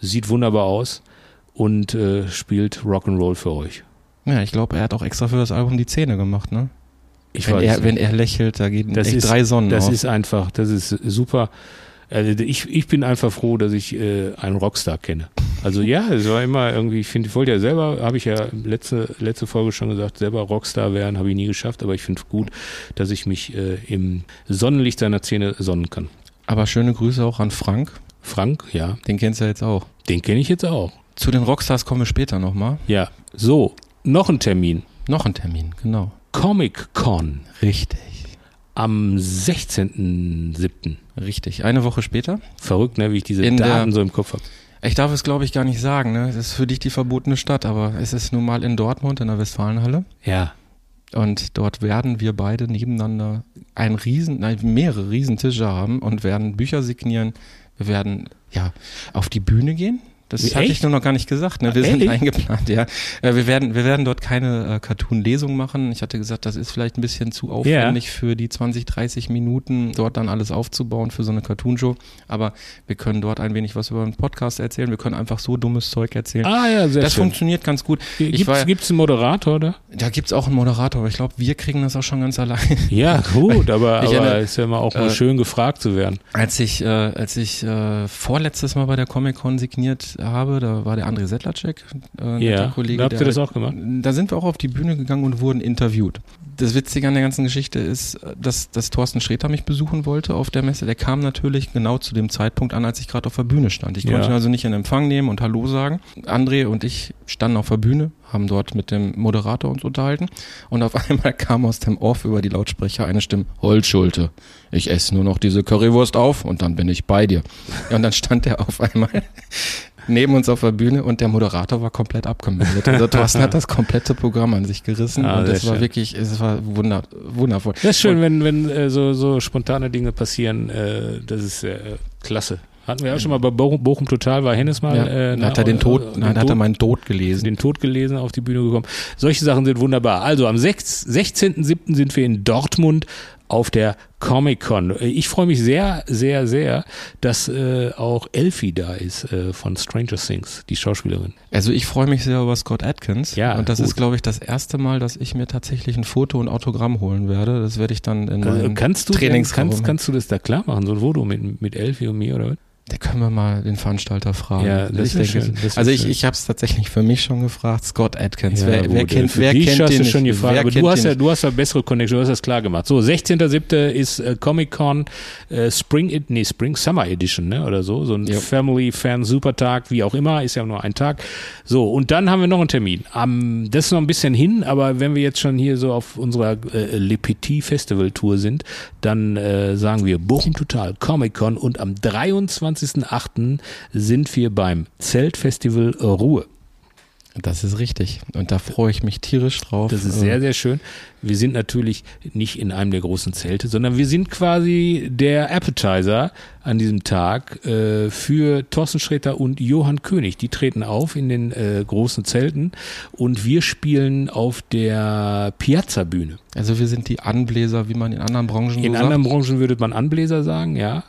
sieht wunderbar aus und äh, spielt Rock'n'Roll für euch. Ja, ich glaube, er hat auch extra für das Album die Zähne gemacht, ne? Ich wenn, weiß er, nicht. wenn er lächelt, da gehen Das echt ist- drei Sonnen Das auf. ist einfach, das ist super. Also ich, ich bin einfach froh, dass ich äh, einen Rockstar kenne. Also ja, es war immer irgendwie, ich finde, ich wollte ja selber, habe ich ja letzte, letzte Folge schon gesagt, selber Rockstar werden, habe ich nie geschafft, aber ich finde es gut, dass ich mich äh, im Sonnenlicht seiner Zähne sonnen kann. Aber schöne Grüße auch an Frank. Frank, ja, Den kennst du ja jetzt auch. den kenne ich jetzt auch. Zu den Rockstars kommen wir später nochmal. Ja, so, noch ein Termin. Noch ein Termin, genau. Comic Con Richtig. am 16.07. Richtig. Eine Woche später. Verrückt, ne, wie ich diese In Daten so im Kopf habe. Ich darf es, glaube ich, gar nicht sagen. Ne? Das ist für dich die verbotene Stadt, aber es ist nun mal in Dortmund, in der Westfalenhalle. Ja, Und dort werden wir beide nebeneinander einen riesen, nein, mehrere Riesentische haben und werden Bücher signieren. Wir werden ja auf die Bühne gehen. Das Wie, hatte ich echt? nur noch gar nicht gesagt. Ne? Wir Ah, sind ehrlich? eingeplant, ja. Äh, Wir werden, wir werden dort keine äh, Cartoon-Lesung machen. Ich hatte gesagt, das ist vielleicht ein bisschen zu aufwendig für die 20, 30 Minuten, dort dann alles aufzubauen für so eine Cartoon-Show. Aber wir können dort ein wenig was über einen Podcast erzählen. Wir können einfach so dummes Zeug erzählen. Ah ja, sehr das schön. funktioniert ganz gut. Gibt es einen Moderator, oder? da gibt's auch einen Moderator, aber ich glaube, wir kriegen das auch schon ganz allein. Ja, gut, aber, aber erinnere- ist ja immer auch mal äh, schön gefragt zu werden. Als ich, äh, als ich äh, vorletztes Mal bei der Comic-Con signiert habe, da war der André Sedlacek, äh, Ja, Kollege. da habt ihr das auch gemacht? Da sind wir auch auf die Bühne gegangen und wurden interviewt. Das Witzige an der ganzen Geschichte ist, dass, dass Thorsten Sträter mich besuchen wollte auf der Messe. Der kam natürlich genau zu dem Zeitpunkt an, als ich gerade auf der Bühne stand. Ich Ja. konnte ihn also nicht in Empfang nehmen und Hallo sagen. André und ich standen auf der Bühne, haben dort mit dem Moderator uns unterhalten und auf einmal kam aus dem Off über die Lautsprecher eine Stimme, Holzschulte, ich esse nur noch diese Currywurst auf und dann bin ich bei dir. Ja, und dann stand er auf einmal neben uns auf der Bühne und der Moderator war komplett abgemeldet. Also Thorsten hat das komplette Programm an sich gerissen Ah, und es war schön. wirklich, es war wunder, wundervoll. Das ist schön, wenn, wenn äh, so, so spontane Dinge passieren. Äh, das ist äh, klasse. Hatten wir auch schon mal bei Bochum, Bochum Total, war Hennes mal. Ja, äh, dann hat er den Tod, äh, nein, den hat er Tod- meinen Tod gelesen. den Tod gelesen, auf die Bühne gekommen. Solche Sachen sind wunderbar. Also am 6 16.07. sind wir in Dortmund auf der Comic-Con. Ich freue mich sehr, sehr, sehr, dass äh, auch Elfie da ist äh, von Stranger Things, die Schauspielerin. Also ich freue mich sehr über Scott Atkins. Ja, und das gut. ist, glaube ich, das erste Mal, dass ich mir tatsächlich ein Foto und Autogramm holen werde. Das werde ich dann in Äh, meinem kannst du denn, Trainingsraum. kannst, kannst du das da klar machen, so ein Foto mit, mit Elfie und mir oder was? Da können wir mal den Veranstalter fragen. Ja, das ich denke, also ich, ich habe es tatsächlich für mich schon gefragt. Scott Atkins. Ja, wer, wer kennt, wer kennt hast den du schon gefragt, aber du hast ja, du hast ja bessere Connection, du hast das klar gemacht. So, 16.07. ist äh, Comic-Con äh, Spring, nee, Spring Summer Edition, ne, oder so, so ein Ja. Family-Fan-Supertag, wie auch immer, ist ja nur ein Tag. So, und dann haben wir noch einen Termin. Am, das ist noch ein bisschen hin, aber wenn wir jetzt schon hier so auf unserer äh, Le Petit Festival Tour sind, dann äh, sagen wir Bochum Total, Comic-Con und am 23.08. sind wir beim Zeltfestival Ruhe. Das ist richtig. Und da freue ich mich tierisch drauf. Das ist sehr, sehr schön. Wir sind natürlich nicht in einem der großen Zelte, sondern wir sind quasi der Appetizer an diesem Tag äh, für Thorsten Sträter und Johann König. Die treten auf in den äh, großen Zelten und wir spielen auf der Piazza-Bühne. Also wir sind die Anbläser, wie man in anderen Branchen In so anderen sagt. Branchen würde man Anbläser sagen, ja.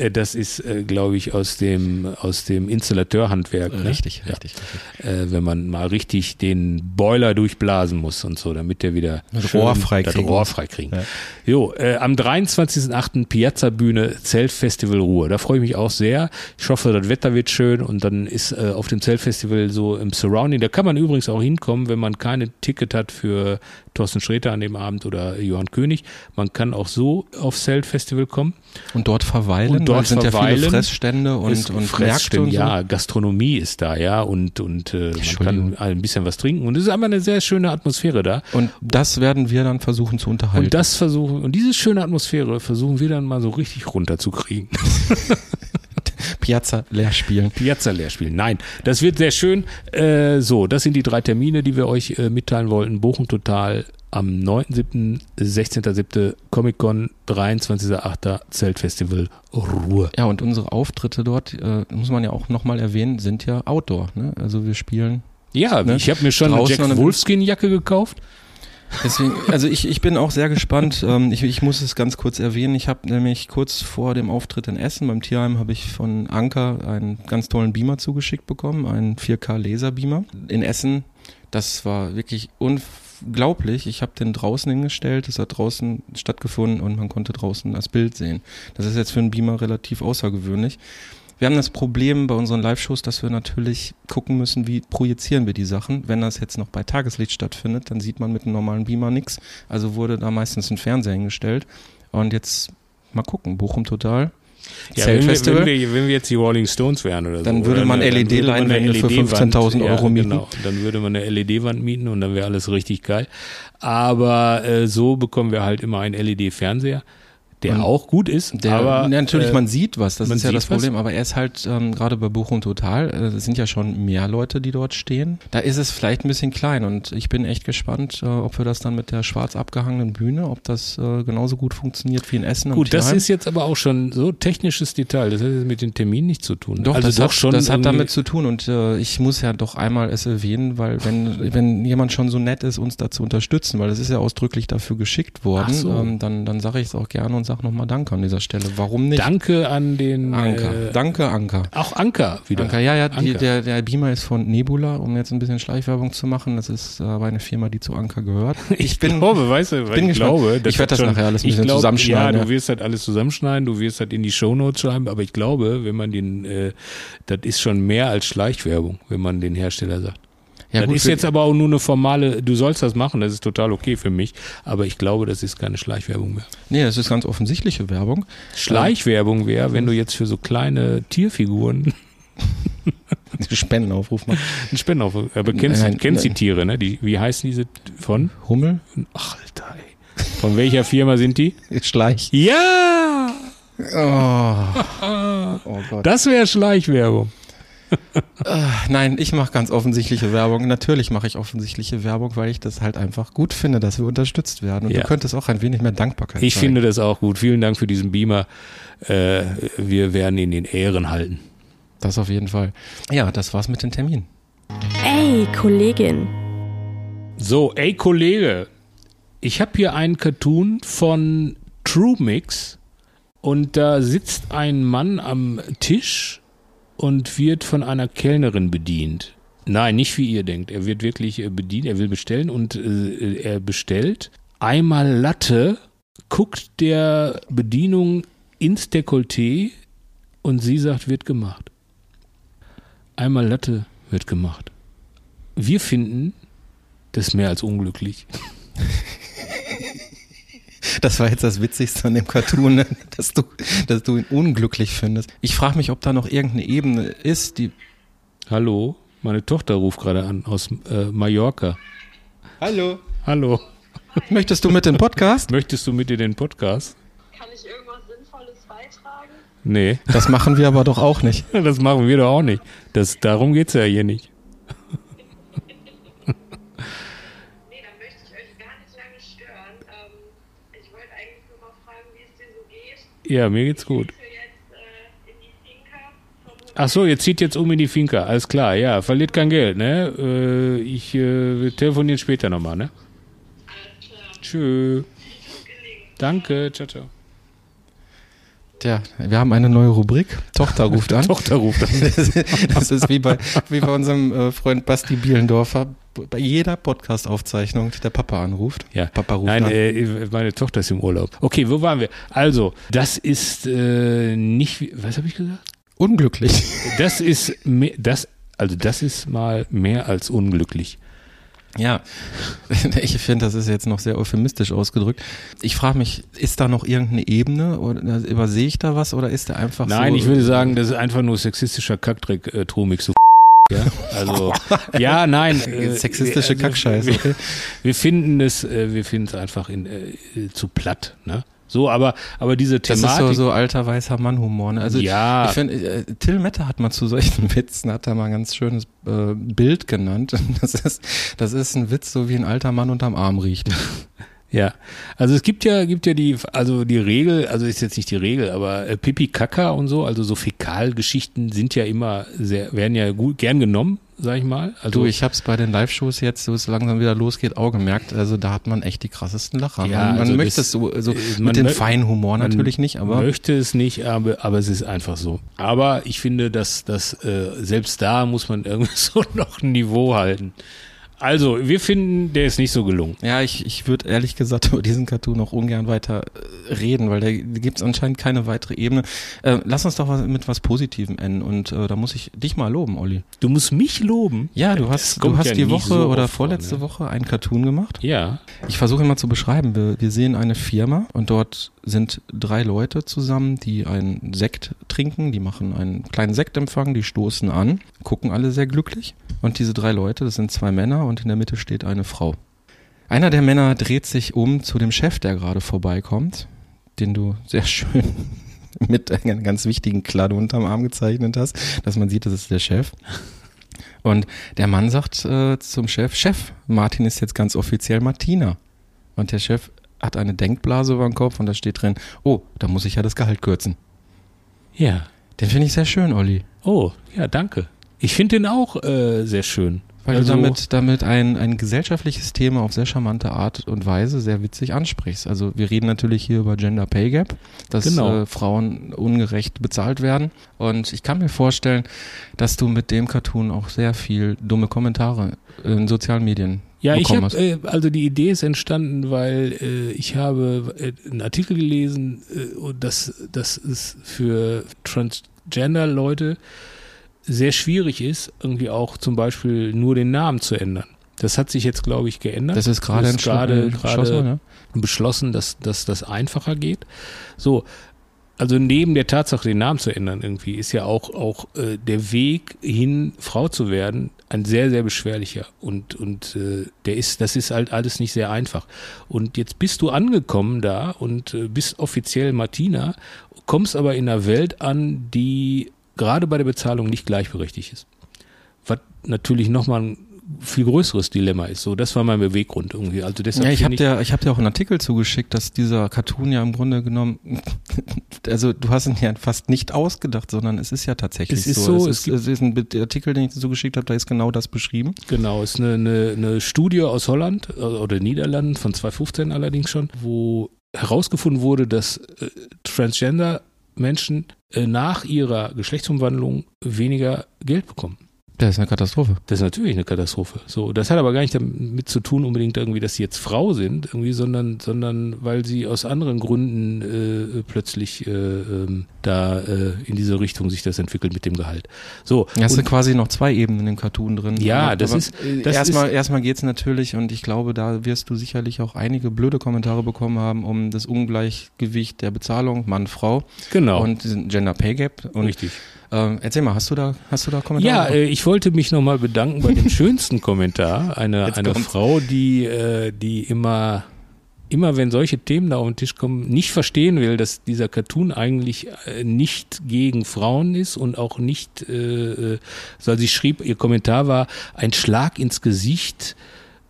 Äh, das ist, äh, glaube ich, aus dem, aus dem Installateurhandwerk. ne? Richtig, Ja. richtig, äh, wenn man mal richtig den Boiler durchblasen muss und so, damit der wieder Das Rohr frei das kriegen Rohr frei kriegen. Ja. Jo, äh, am 23.08. Piazza Bühne Zeltfestival Ruhe. Da freue ich mich auch sehr. Ich hoffe, das Wetter wird schön und dann ist äh, auf dem Zeltfestival so im Surrounding. Da kann man übrigens auch hinkommen, wenn man keine Ticket hat für Thorsten Sträter an dem Abend oder Johann König. Man kann auch so aufs Zeltfestival kommen. Und dort verweilen, Und dort sind ja verweilen. viele Fressstände und, Ist und Fressstände, und so. ja, Gastronomie ist da, ja, und, und äh, man kann ein bisschen was trinken. Und es ist einfach eine sehr schöne Atmosphäre da. Und das werden wir dann versuchen zu unterhalten. Und das versuchen, und diese schöne Atmosphäre versuchen wir dann mal so richtig runterzukriegen. Piazza leer spielen. Piazza leer spielen. Nein, das wird sehr schön. Äh, so, das sind die drei Termine, die wir euch äh, mitteilen wollten. Bochum Total am 9.7., 16.7. Comic-Con, 23.8. Zeltfestival Ruhe. Ja, und unsere Auftritte dort, äh, muss man ja auch nochmal erwähnen, sind ja Outdoor. Ne? Also wir spielen Ja, Ne? ich habe mir schon eine Jack Wolfskin-Jacke gekauft. Deswegen, also ich, ich bin auch sehr gespannt. Ähm, ich, ich muss es ganz kurz erwähnen. Ich habe nämlich kurz vor dem Auftritt in Essen beim Tierheim habe ich von Anker einen ganz tollen Beamer zugeschickt bekommen, einen 4K Laserbeamer in Essen. Das war wirklich unglaublich. Ich habe den draußen hingestellt. Es hat draußen stattgefunden und man konnte draußen das Bild sehen. Das ist jetzt für einen Beamer relativ außergewöhnlich. Wir haben das Problem bei unseren Live-Shows, dass wir natürlich gucken müssen, wie projizieren wir die Sachen. Wenn das jetzt noch bei Tageslicht stattfindet, dann sieht man mit einem normalen Beamer nichts. Also wurde da meistens ein Fernseher hingestellt. Und jetzt mal gucken, Bochum Total. Ja, wenn, wir, wenn, wir, wenn wir jetzt die Rolling Stones wären oder so. Dann würde oder man eine- dann würde man eine LED-Leinwände für LED-Wand 15.000 Euro ja, mieten. Genau, dann würde man eine LED-Wand mieten und dann wäre alles richtig geil. Aber äh, so bekommen wir halt immer einen LED-Fernseher, der Und auch gut ist. Der, aber natürlich, äh, man sieht was, das ist ja das was. Problem, aber er ist halt ähm, gerade bei Bochum Total, äh, es sind ja schon mehr Leute, die dort stehen. Da ist es vielleicht ein bisschen klein und ich bin echt gespannt, äh, ob wir das dann mit der schwarz abgehangenen Bühne, ob das äh, genauso gut funktioniert wie in Essen. Gut, das ist jetzt aber auch schon so technisches Detail. Das hat jetzt mit den Terminen nichts zu tun. Doch, also das, doch hat, schon das hat damit zu tun und äh, ich muss ja doch einmal es erwähnen, weil wenn, wenn jemand schon so nett ist, uns da zu unterstützen, weil das ist ja ausdrücklich dafür geschickt worden, so. ähm, dann, dann sage ich es auch gerne und sage nochmal Danke an dieser Stelle. Warum nicht? Danke an den Anker. Äh, Danke, Anker. auch Anker wieder. Anker, ja, ja, die, Anker. der, der Beamer ist von Nebula, um jetzt ein bisschen Schleichwerbung zu machen. Das ist äh, aber eine Firma, die zu Anker gehört. Ich glaube, weißt du, weil bin ich glaube, Ich werd hat das nachher alles ein ich bisschen glaub, zusammenschneiden, Ja, ja. du wirst halt alles zusammenschneiden, du wirst halt in die Shownotes schreiben, aber ich glaube, wenn man den, äh, das ist schon mehr als Schleichwerbung, wenn man den Hersteller sagt. Ja, das gut, ist jetzt aber auch nur eine formale, du sollst das machen, das ist total okay für mich, aber ich glaube, das ist keine Schleichwerbung mehr. Nee, das ist ganz offensichtliche Werbung. Schleichwerbung wäre, wenn du jetzt für so kleine Tierfiguren Spendenaufruf machen. einen Spendenaufruf, aber kennst, Nein, kennst die nein. Tiere, ne? Die, wie heißen diese von? Hummel? Ach, Alter, ey. Von welcher Firma sind die? Schleich. Ja! Oh, oh Gott. Das wäre Schleichwerbung. Nein, ich mache ganz offensichtliche Werbung. Natürlich mache ich offensichtliche Werbung, weil ich das halt einfach gut finde, dass wir unterstützt werden. Und Ja. du könntest auch ein wenig mehr Dankbarkeit Ich zeigen. finde das auch gut. Vielen Dank für diesen Beamer. Äh, wir werden ihn in Ehren halten. Das auf jeden Fall. Ja, das war's mit den Terminen. Ey, Kollegin. So, ey Kollege, ich habe hier einen Cartoon von True Mix und da sitzt ein Mann am Tisch und wird von einer Kellnerin bedient. Nein, nicht wie ihr denkt. Er wird wirklich äh, bedient, er will bestellen und äh, er bestellt einmal Latte, guckt der Bedienung ins Dekolleté und sie sagt, wird gemacht. Einmal Latte wird gemacht. Wir finden das mehr als unglücklich. Das war jetzt das Witzigste an dem Cartoon, ne? dass du, dass du ihn unglücklich findest. Ich frage mich, ob da noch irgendeine Ebene ist, die. Hallo, meine Tochter ruft gerade an aus äh, Mallorca. Hallo. Hallo, Möchtest du mit dem Podcast? möchtest du mit in den Podcast? Kann ich irgendwas Sinnvolles beitragen? Nee, Das machen wir aber doch auch nicht. das machen wir doch auch nicht. Das, darum geht's ja hier nicht. Nee, dann möchte ich euch gar nicht lange stören. Ähm, ich wollte eigentlich nur mal fragen, wie es dir so geht. Ja, mir geht's gut. Ach so, jetzt zieht jetzt um in die Finca. Alles klar, ja, verliert kein Geld, ne? Äh, ich äh, wir telefonieren später nochmal, ne? Alles klar. Tschö. Danke, ciao, ciao. Tja, wir haben eine neue Rubrik. Tochter ruft an. Tochter ruft an. Das ist wie bei, wie bei unserem äh, Freund Basti Bielendorfer. Bei jeder Podcast-Aufzeichnung der Papa anruft. Ja. Papa ruft Nein, an. äh, meine Tochter ist im Urlaub. Okay, wo waren wir? Also, das ist äh, nicht, wie- was habe ich gesagt? Unglücklich. Das ist das, also das ist mal mehr als unglücklich. Ja, ich finde, das ist jetzt noch sehr euphemistisch ausgedrückt. Ich frage mich, ist da noch irgendeine Ebene oder übersehe ich da was oder ist der einfach Nein, so? ich würde sagen, das ist einfach nur sexistischer Kackdreck, äh, Trumix, so ja, also, ja, nein. äh, Sexistische also, Kackscheiße, Wir, okay. wir finden es, äh, wir finden es einfach in, äh, zu platt, ne? So, aber, aber diese Das Thematik. ist so, so alter weißer Mann-Humor. Ne? Also Ja. ich finde, äh, Till Mette hat mal zu solchen Witzen, hat er mal ein ganz schönes äh, Bild genannt. Das ist, das ist ein Witz, so wie ein alter Mann unterm Arm riecht. Ja, also es gibt ja, gibt ja die, also die Regel, also ist jetzt nicht die Regel, aber äh, Pipi Kaka und so, also so Fäkalgeschichten sind ja immer sehr, werden ja gut, gern genommen, sag ich mal. Also Du, ich hab's bei den Live-Shows jetzt, wo es langsam wieder losgeht, auch gemerkt. Also da hat man echt die krassesten Lacher. Ja, man man also möchte das- es so, so man mit dem feinen Humor natürlich nicht, aber möchte es nicht, aber, aber es ist einfach so. Aber ich finde, dass, dass äh, selbst da muss man irgendwie so noch ein Niveau halten. Also, wir finden, der ist nicht so gelungen. ja, ich, ich würde ehrlich gesagt über diesen Cartoon auch ungern weiter äh, reden, weil da gibt's anscheinend keine weitere Ebene. Äh, lass uns doch was, mit was Positivem enden und äh, da muss ich dich mal loben, Olli. Du musst mich loben. Ja, du Das hast, du hast ja die Woche so oder oft vor, vorletzte ne? Woche einen Cartoon gemacht. Ja. Ich versuche immer zu beschreiben. Wir, wir sehen eine Firma und dort sind drei Leute zusammen, die einen Sekt trinken. Die machen einen kleinen Sektempfang, die stoßen an, gucken alle sehr glücklich. Und diese drei Leute, das sind zwei Männer und in der Mitte steht eine Frau. Einer der Männer dreht sich um zu dem Chef, der gerade vorbeikommt, den du sehr schön mit einem ganz wichtigen Kladde unterm Arm gezeichnet hast, dass man sieht, das ist der Chef. Und der Mann sagt äh, zum Chef, Chef, Martin ist jetzt ganz offiziell Martina. Und der Chef hat eine Denkblase über dem Kopf und da steht drin, oh, da muss ich ja das Gehalt kürzen. Ja. Den finde ich sehr schön, Olli. Oh, ja, danke. Ich finde den auch äh, sehr schön. Weil Also- du damit, damit ein, ein gesellschaftliches Thema auf sehr charmante Art und Weise sehr witzig ansprichst. Also wir reden natürlich hier über Gender Pay Gap, dass Genau. äh, Frauen ungerecht bezahlt werden. Und ich kann mir vorstellen, dass du mit dem Cartoon auch sehr viel dumme Kommentare in sozialen Medien Ja, ich habe, äh, also die Idee ist entstanden, weil äh, ich habe äh, einen Artikel gelesen, äh, und dass das ist für Transgender-Leute sehr schwierig ist, irgendwie auch zum Beispiel nur den Namen zu ändern. Das hat sich jetzt, glaube ich, geändert. Das ist gerade gerade, entschlossen, gerade ne? beschlossen, dass, dass das einfacher geht. So, also neben der Tatsache, den Namen zu ändern irgendwie, ist ja auch, auch äh, der Weg hin, Frau zu werden, ein sehr, sehr beschwerlicher. Und, und äh, der ist, das ist halt alles nicht sehr einfach. Und jetzt bist du angekommen da und äh, bist offiziell Martina, kommst aber in einer Welt an, die gerade bei der Bezahlung nicht gleichberechtigt ist. Was natürlich nochmal ein viel größeres Dilemma ist. So, das war mein Beweggrund irgendwie. Also deshalb Ja, ich habe dir, ich hab dir auch einen Artikel zugeschickt, dass dieser Cartoon ja im Grunde genommen, also du hast ihn ja fast nicht ausgedacht, sondern es ist ja tatsächlich Es ist so. so, Es es ist, es ist ein Artikel, den ich dir zugeschickt habe, da ist genau das beschrieben. Genau, ist eine, eine, eine Studie aus Holland äh, oder Niederlanden von 2015 allerdings schon, wo herausgefunden wurde, dass äh, Transgender Menschen äh, nach ihrer Geschlechtsumwandlung weniger Geld bekommen. Das ist eine Katastrophe. Das ist natürlich eine Katastrophe. So, das hat aber gar nicht damit zu tun, unbedingt irgendwie, dass sie jetzt Frau sind, irgendwie, sondern, sondern weil sie aus anderen Gründen äh, plötzlich äh, ähm, da äh, in diese Richtung sich das entwickelt mit dem Gehalt. So, und- sind quasi noch zwei Ebenen im Cartoon drin. Ja, Aber- das aber, ist- äh, das erstmal, ist- erstmal geht's natürlich, und ich glaube, da wirst du sicherlich auch einige blöde Kommentare bekommen haben, um das Ungleichgewicht der Bezahlung, Mann-Frau genau. und Gender Pay Gap. Und Richtig. Ähm, erzähl mal, hast du da, hast du da Kommentare? Ja, äh, ich wollte mich nochmal bedanken bei dem schönsten Kommentar. Eine, Jetzt eine kommt's. Frau, die, äh, die immer, immer wenn solche Themen da auf den Tisch kommen, nicht verstehen will, dass dieser Cartoon eigentlich äh, nicht gegen Frauen ist und auch nicht, äh, äh, so sie schrieb, ihr Kommentar war ein Schlag ins Gesicht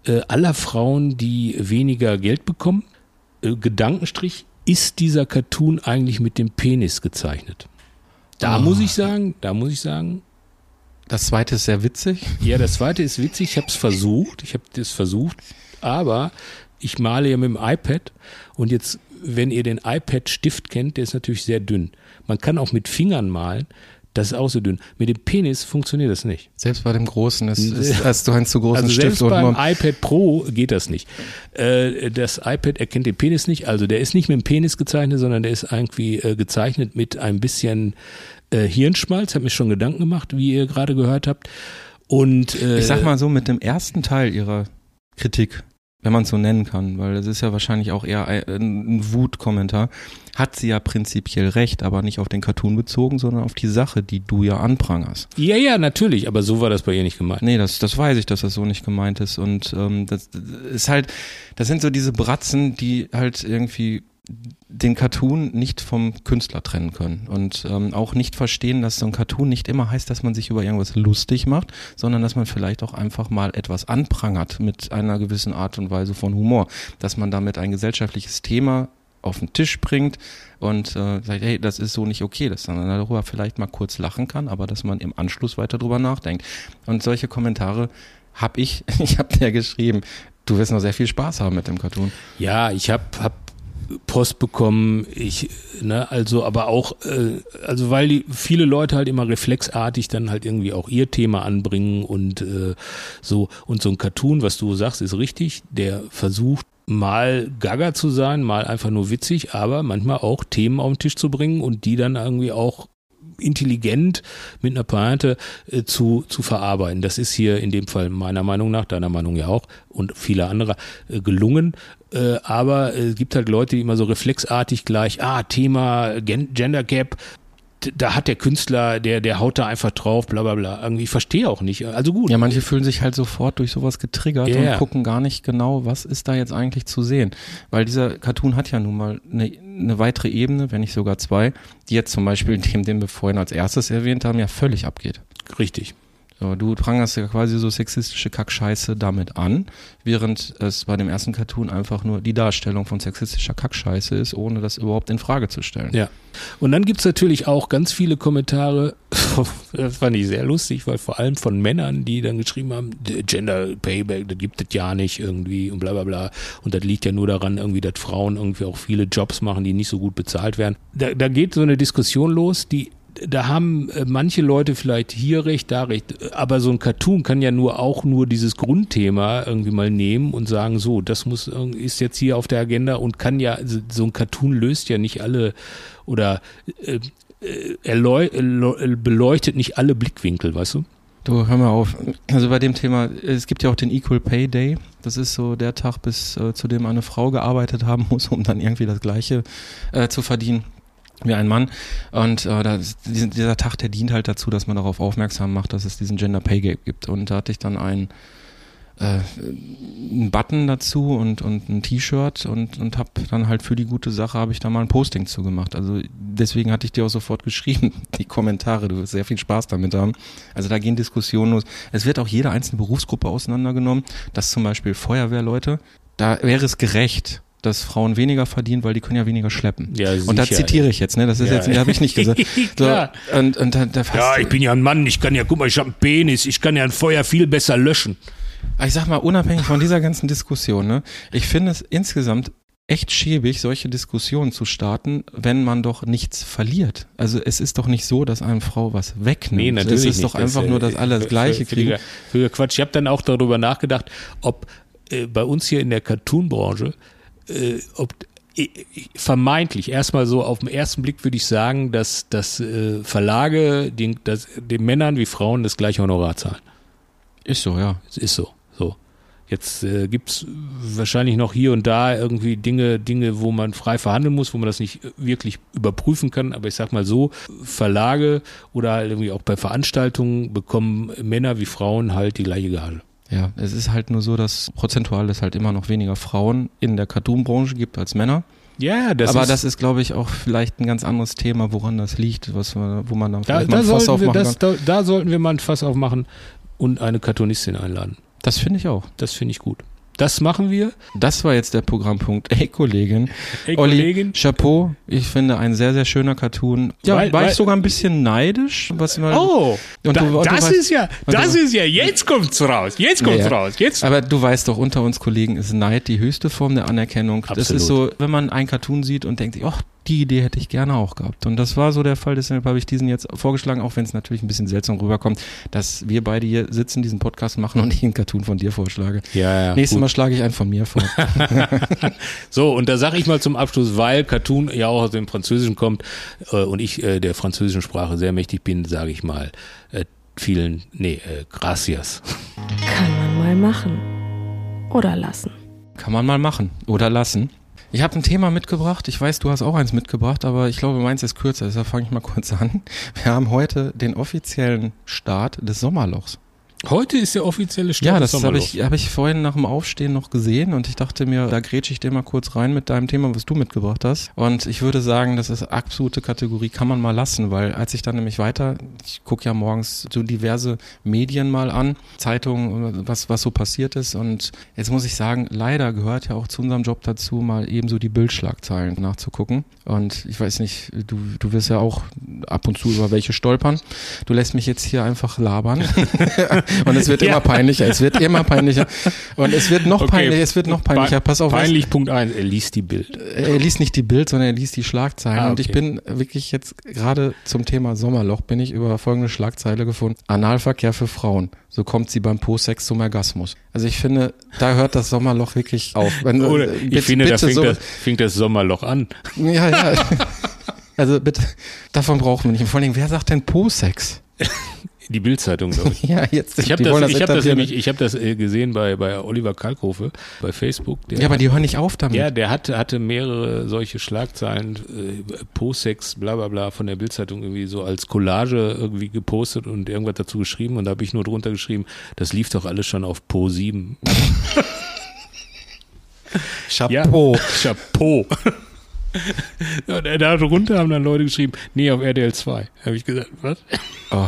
äh, aller Frauen, die weniger Geld bekommen. Äh, Gedankenstrich, ist dieser Cartoon eigentlich mit dem Penis gezeichnet? Da Oh. muss ich sagen, da muss ich sagen, das zweite ist sehr witzig. ja, das zweite ist witzig. Ich habe es versucht. Ich habe das versucht, aber ich male ja mit dem iPad und jetzt, wenn ihr den iPad-Stift kennt, der ist natürlich sehr dünn. Man kann auch mit Fingern malen. Das ist auch so dünn. Mit dem Penis funktioniert das nicht. Selbst bei dem Großen ist, ist, hast du einen zu großen Also Stift selbst beim iPad Pro geht das nicht. Äh, das iPad erkennt den Penis nicht. Also der ist nicht mit dem Penis gezeichnet, sondern der ist irgendwie äh, gezeichnet mit ein bisschen äh, Hirnschmalz. Hab mir schon Gedanken gemacht, wie ihr gerade gehört habt. Und äh, Ich sag mal so, mit dem ersten Teil ihrer Kritik, wenn man es so nennen kann, weil das ist ja wahrscheinlich auch eher ein, Wutkommentar, hat sie ja prinzipiell recht, aber nicht auf den Cartoon bezogen, sondern auf die Sache, die du ja anprangerst. Ja, ja, natürlich, aber so war das bei ihr nicht gemeint. Nee, das, das weiß ich, dass das so nicht gemeint ist. Und ähm, das, das ist halt, das sind so diese Bratzen, die halt irgendwie den Cartoon nicht vom Künstler trennen können und ähm, auch nicht verstehen, dass so ein Cartoon nicht immer heißt, dass man sich über irgendwas lustig macht, sondern dass man vielleicht auch einfach mal etwas anprangert mit einer gewissen Art und Weise von Humor, dass man damit ein gesellschaftliches Thema auf den Tisch bringt und äh, sagt, hey, das ist so nicht okay, dass man darüber vielleicht mal kurz lachen kann, aber dass man im Anschluss weiter drüber nachdenkt. Und solche Kommentare habe ich, ich habe dir geschrieben, du wirst noch sehr viel Spaß haben mit dem Cartoon. Ja, ich habe hab Post bekommen, ich, ne, also aber auch, äh, also weil die viele Leute halt immer reflexartig dann halt irgendwie auch ihr Thema anbringen und äh, so und so ein Cartoon, was du sagst, ist richtig, der versucht mal gaga zu sein, mal einfach nur witzig, aber manchmal auch Themen auf den Tisch zu bringen und die dann irgendwie auch intelligent mit einer Pointe äh, zu, zu verarbeiten. Das ist hier in dem Fall meiner Meinung nach, deiner Meinung ja auch und viele andere äh, gelungen. Äh, aber es gibt halt Leute, die immer so reflexartig gleich, ah, Thema Gen Gender Gap, da hat der Künstler, der, der haut da einfach drauf, bla bla bla. Irgendwie verstehe auch nicht. Also gut. Ja, manche fühlen sich halt sofort durch sowas getriggert Ja. und gucken gar nicht genau, was ist da jetzt eigentlich zu sehen. Weil dieser Cartoon hat ja nun mal eine, eine weitere Ebene, wenn nicht sogar zwei, die jetzt zum Beispiel dem, den wir vorhin als erstes erwähnt haben, ja völlig abgeht. Richtig. So, du prangerst ja quasi so sexistische Kackscheiße damit an, während es bei dem ersten Cartoon einfach nur die Darstellung von sexistischer Kackscheiße ist, ohne das überhaupt in Frage zu stellen. Ja. Und dann gibt's natürlich auch ganz viele Kommentare, das fand ich sehr lustig, weil vor allem von Männern, die dann geschrieben haben, Gender Payback, das gibt es ja nicht irgendwie und bla bla bla. Und das liegt ja nur daran, irgendwie, dass Frauen irgendwie auch viele Jobs machen, die nicht so gut bezahlt werden. Da, da geht so eine Diskussion los, die da haben äh, manche Leute vielleicht hier recht, da recht, aber so ein Cartoon kann ja nur auch nur dieses Grundthema irgendwie mal nehmen und sagen, so, das muss ist jetzt hier auf der Agenda und kann ja so- so ein Cartoon löst ja nicht alle oder äh, äh, erleu, erleu- beleuchtet nicht alle Blickwinkel, weißt du? Du, hör mal auf. Also bei dem Thema, es gibt ja auch den Equal Pay Day. Das ist so der Tag, bis äh, zu dem eine Frau gearbeitet haben muss, um dann irgendwie das Gleiche äh, zu verdienen wie ein Mann. Und äh, das, dieser, Tag, der dient halt dazu, dass man darauf aufmerksam macht, dass es diesen Gender Pay Gap gibt. Und da hatte ich dann ein äh, einen Button dazu und, und ein T-Shirt und, und habe dann halt für die gute Sache habe ich da mal ein Posting zu gemacht. Also deswegen hatte ich dir auch sofort geschrieben, die Kommentare, du wirst sehr viel Spaß damit haben. Also da gehen Diskussionen los. Es wird auch jede einzelne Berufsgruppe auseinandergenommen, dass zum Beispiel Feuerwehrleute, da wäre es gerecht, dass Frauen weniger verdienen, weil die können ja weniger schleppen. Ja, und da zitiere ich jetzt, ne? Das ist Ja. jetzt, habe ich nicht gesagt. So, Klar. und, und da, da Ja, ich bin ja ein Mann, ich kann ja, guck mal, ich habe einen Penis, ich kann ja ein Feuer viel besser löschen. Aber Ich sag mal, unabhängig von dieser ganzen Diskussion, ne, ich finde es insgesamt echt schäbig, solche Diskussionen zu starten, wenn man doch nichts verliert. Also es ist doch nicht so, dass eine Frau was wegnimmt. Es ist doch Das, einfach äh, nur, dass alle das Gleiche für- kriegen. Für, für Quatsch. Ich habe dann auch darüber nachgedacht, ob äh, bei uns hier in der Cartoon-Branche, äh, ob äh, vermeintlich, erstmal so auf den ersten Blick würde ich sagen, dass, dass äh, Verlage den, dass, den Männern wie Frauen das gleiche Honorar zahlen. Ist so, ja. Es ist so. so. Jetzt äh, gibt's wahrscheinlich noch hier und da irgendwie Dinge, Dinge, wo man frei verhandeln muss, wo man das nicht wirklich überprüfen kann. Aber ich sag mal so, Verlage oder halt irgendwie auch bei Veranstaltungen bekommen Männer wie Frauen halt die gleiche Gehalt. Ja, es ist halt nur so, dass prozentual es halt immer noch weniger Frauen in der Cartoon-Branche gibt als Männer. Ja, das Aber ist, das ist, glaube ich, auch vielleicht ein ganz anderes Thema, woran das liegt, was, wo man dann da, vielleicht da, mal ein Fass aufmachen das, kann. da, da sollten wir mal ein Fass aufmachen und eine Cartoonistin einladen. Das finde ich auch. Das finde ich gut. Das machen wir. Das war jetzt der Programmpunkt. Ey, Kollegin. Ey, Olli, Kollegin. Chapeau. Ich finde ein sehr, sehr schöner Cartoon. Ja, Weil- war weil- ich sogar ein bisschen neidisch. Was mal, Oh, Und da, du- und das weißt- ist ja, das ist ja, jetzt kommt's raus, jetzt kommt's Ja. raus, jetzt. Aber du weißt doch, unter uns Kollegen ist Neid die höchste Form der Anerkennung. Das Absolut. ist so, wenn man einen Cartoon sieht und denkt, ach, die Idee hätte ich gerne auch gehabt. Und das war so der Fall, deshalb habe ich diesen jetzt vorgeschlagen, auch wenn es natürlich ein bisschen seltsam rüberkommt, dass wir beide hier sitzen, diesen Podcast machen und ich einen Cartoon von dir vorschlage. Ja, ja. Nächstes gut. Mal schlage ich einen von mir vor. So, und da sage ich mal zum Abschluss, weil Cartoon ja auch aus dem Französischen kommt äh, und ich äh, der französischen Sprache sehr mächtig bin, sage ich mal äh, vielen, nee, äh, gracias. Kann man mal machen. Oder lassen. Kann man mal machen oder lassen. Ich habe ein Thema mitgebracht. Ich weiß, du hast auch eins mitgebracht, aber ich glaube, meins ist kürzer. Deshalb fange ich mal kurz an. Wir haben heute den offiziellen Start des Sommerlochs. Heute ist der offizielle Start Ja, das habe ich, hab ich vorhin nach dem Aufstehen noch gesehen und ich dachte mir, da grätsche ich dir mal kurz rein mit deinem Thema, was du mitgebracht hast. Und ich würde sagen, das ist absolute Kategorie, kann man mal lassen, weil als ich dann nämlich weiter, ich gucke ja morgens so diverse Medien mal an, Zeitungen, was, was so passiert ist. Und jetzt muss ich sagen, leider gehört ja auch zu unserem Job dazu, mal ebenso die Bildschlagzeilen nachzugucken. Und ich weiß nicht, du, du wirst ja auch ab und zu über welche stolpern. Du lässt mich jetzt hier einfach labern. und es wird Ja. immer peinlicher, es wird immer peinlicher. Und es wird noch Okay. peinlicher, es wird noch peinlicher. Pe- Pass auf, was- Peinlich Punkt eins. er liest die Bild. er liest nicht die Bild, sondern er liest die Schlagzeilen. Ah, Und ich okay. bin wirklich jetzt gerade zum Thema Sommerloch bin ich über folgende Schlagzeile gefunden. Analverkehr für Frauen. So kommt sie beim Po-Sex zum Orgasmus. Also ich finde, da hört das Sommerloch wirklich auf. Wenn, Oder äh, ich bitte- finde, da bitte fängt, so- das, fängt das Sommerloch an. Ja, ja. Also bitte, davon brauchen wir nicht. Und vor allem, wer sagt denn Po-Sex? Die Bildzeitung, glaube ich. Ja, jetzt. Ich habe das, ich hab das nämlich, ich habe das äh, gesehen bei, bei Oliver Kalkofe bei Facebook. Ja, aber die hören nicht auf damit. Ja, der hatte, hatte mehrere solche Schlagzeilen, äh, Po-Sex, bla bla bla, von der Bildzeitung irgendwie so als Collage irgendwie gepostet und irgendwas dazu geschrieben und da habe ich nur drunter geschrieben, das lief doch alles schon auf Po 7. Chapeau. Chapeau. Und da drunter haben dann Leute geschrieben, nee, auf RDL 2. Habe ich gesagt, was? Oh,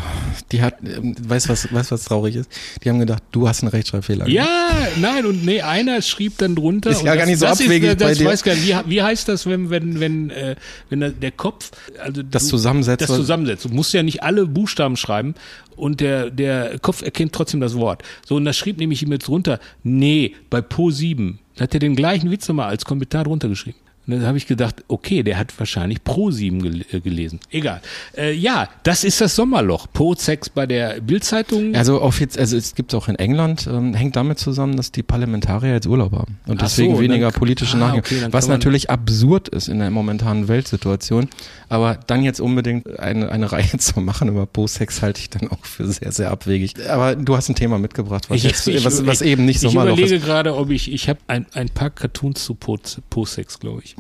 die hat, ähm, weißt du was, weißt, was traurig ist? Die haben gedacht, du hast einen Rechtschreibfehler. gemacht. Ja, nein, und nee, einer schrieb dann drunter. Ist ja das, gar nicht so das abwegig Ist, das bei dir. weiß gar nicht, wie, wie heißt das, wenn, wenn, wenn, äh, wenn der- Kopf, also Das zusammensetzt. das zusammensetzt. Du musst ja nicht alle Buchstaben schreiben und der, der Kopf erkennt trotzdem das Wort. So, und da schrieb nämlich jemand drunter, nee, bei Po 7. Da hat er den gleichen Witz nochmal als Kommentar drunter geschrieben. Und dann habe ich gedacht, okay, der hat wahrscheinlich Pro 7 gel äh, gelesen. Egal. Äh, ja, das ist das Sommerloch. Po-Sex bei der Bildzeitung. Also offiziell, also es gibt auch in England, ähm, hängt damit zusammen, dass die Parlamentarier jetzt Urlaub haben und Ach deswegen so, weniger dann- politische ah, Nachrichten. okay, was natürlich absurd ist in der momentanen Weltsituation. Aber dann jetzt unbedingt eine, eine Reihe zu machen über Po-Sex halte ich dann auch für sehr, sehr abwegig. Aber du hast ein Thema mitgebracht, was, jetzt, was, was eben nicht Ich Sommerloch überlege ist. gerade, ob ich, ich habe ein, ein paar Cartoons zu Po- Po-Sex, glaube ich.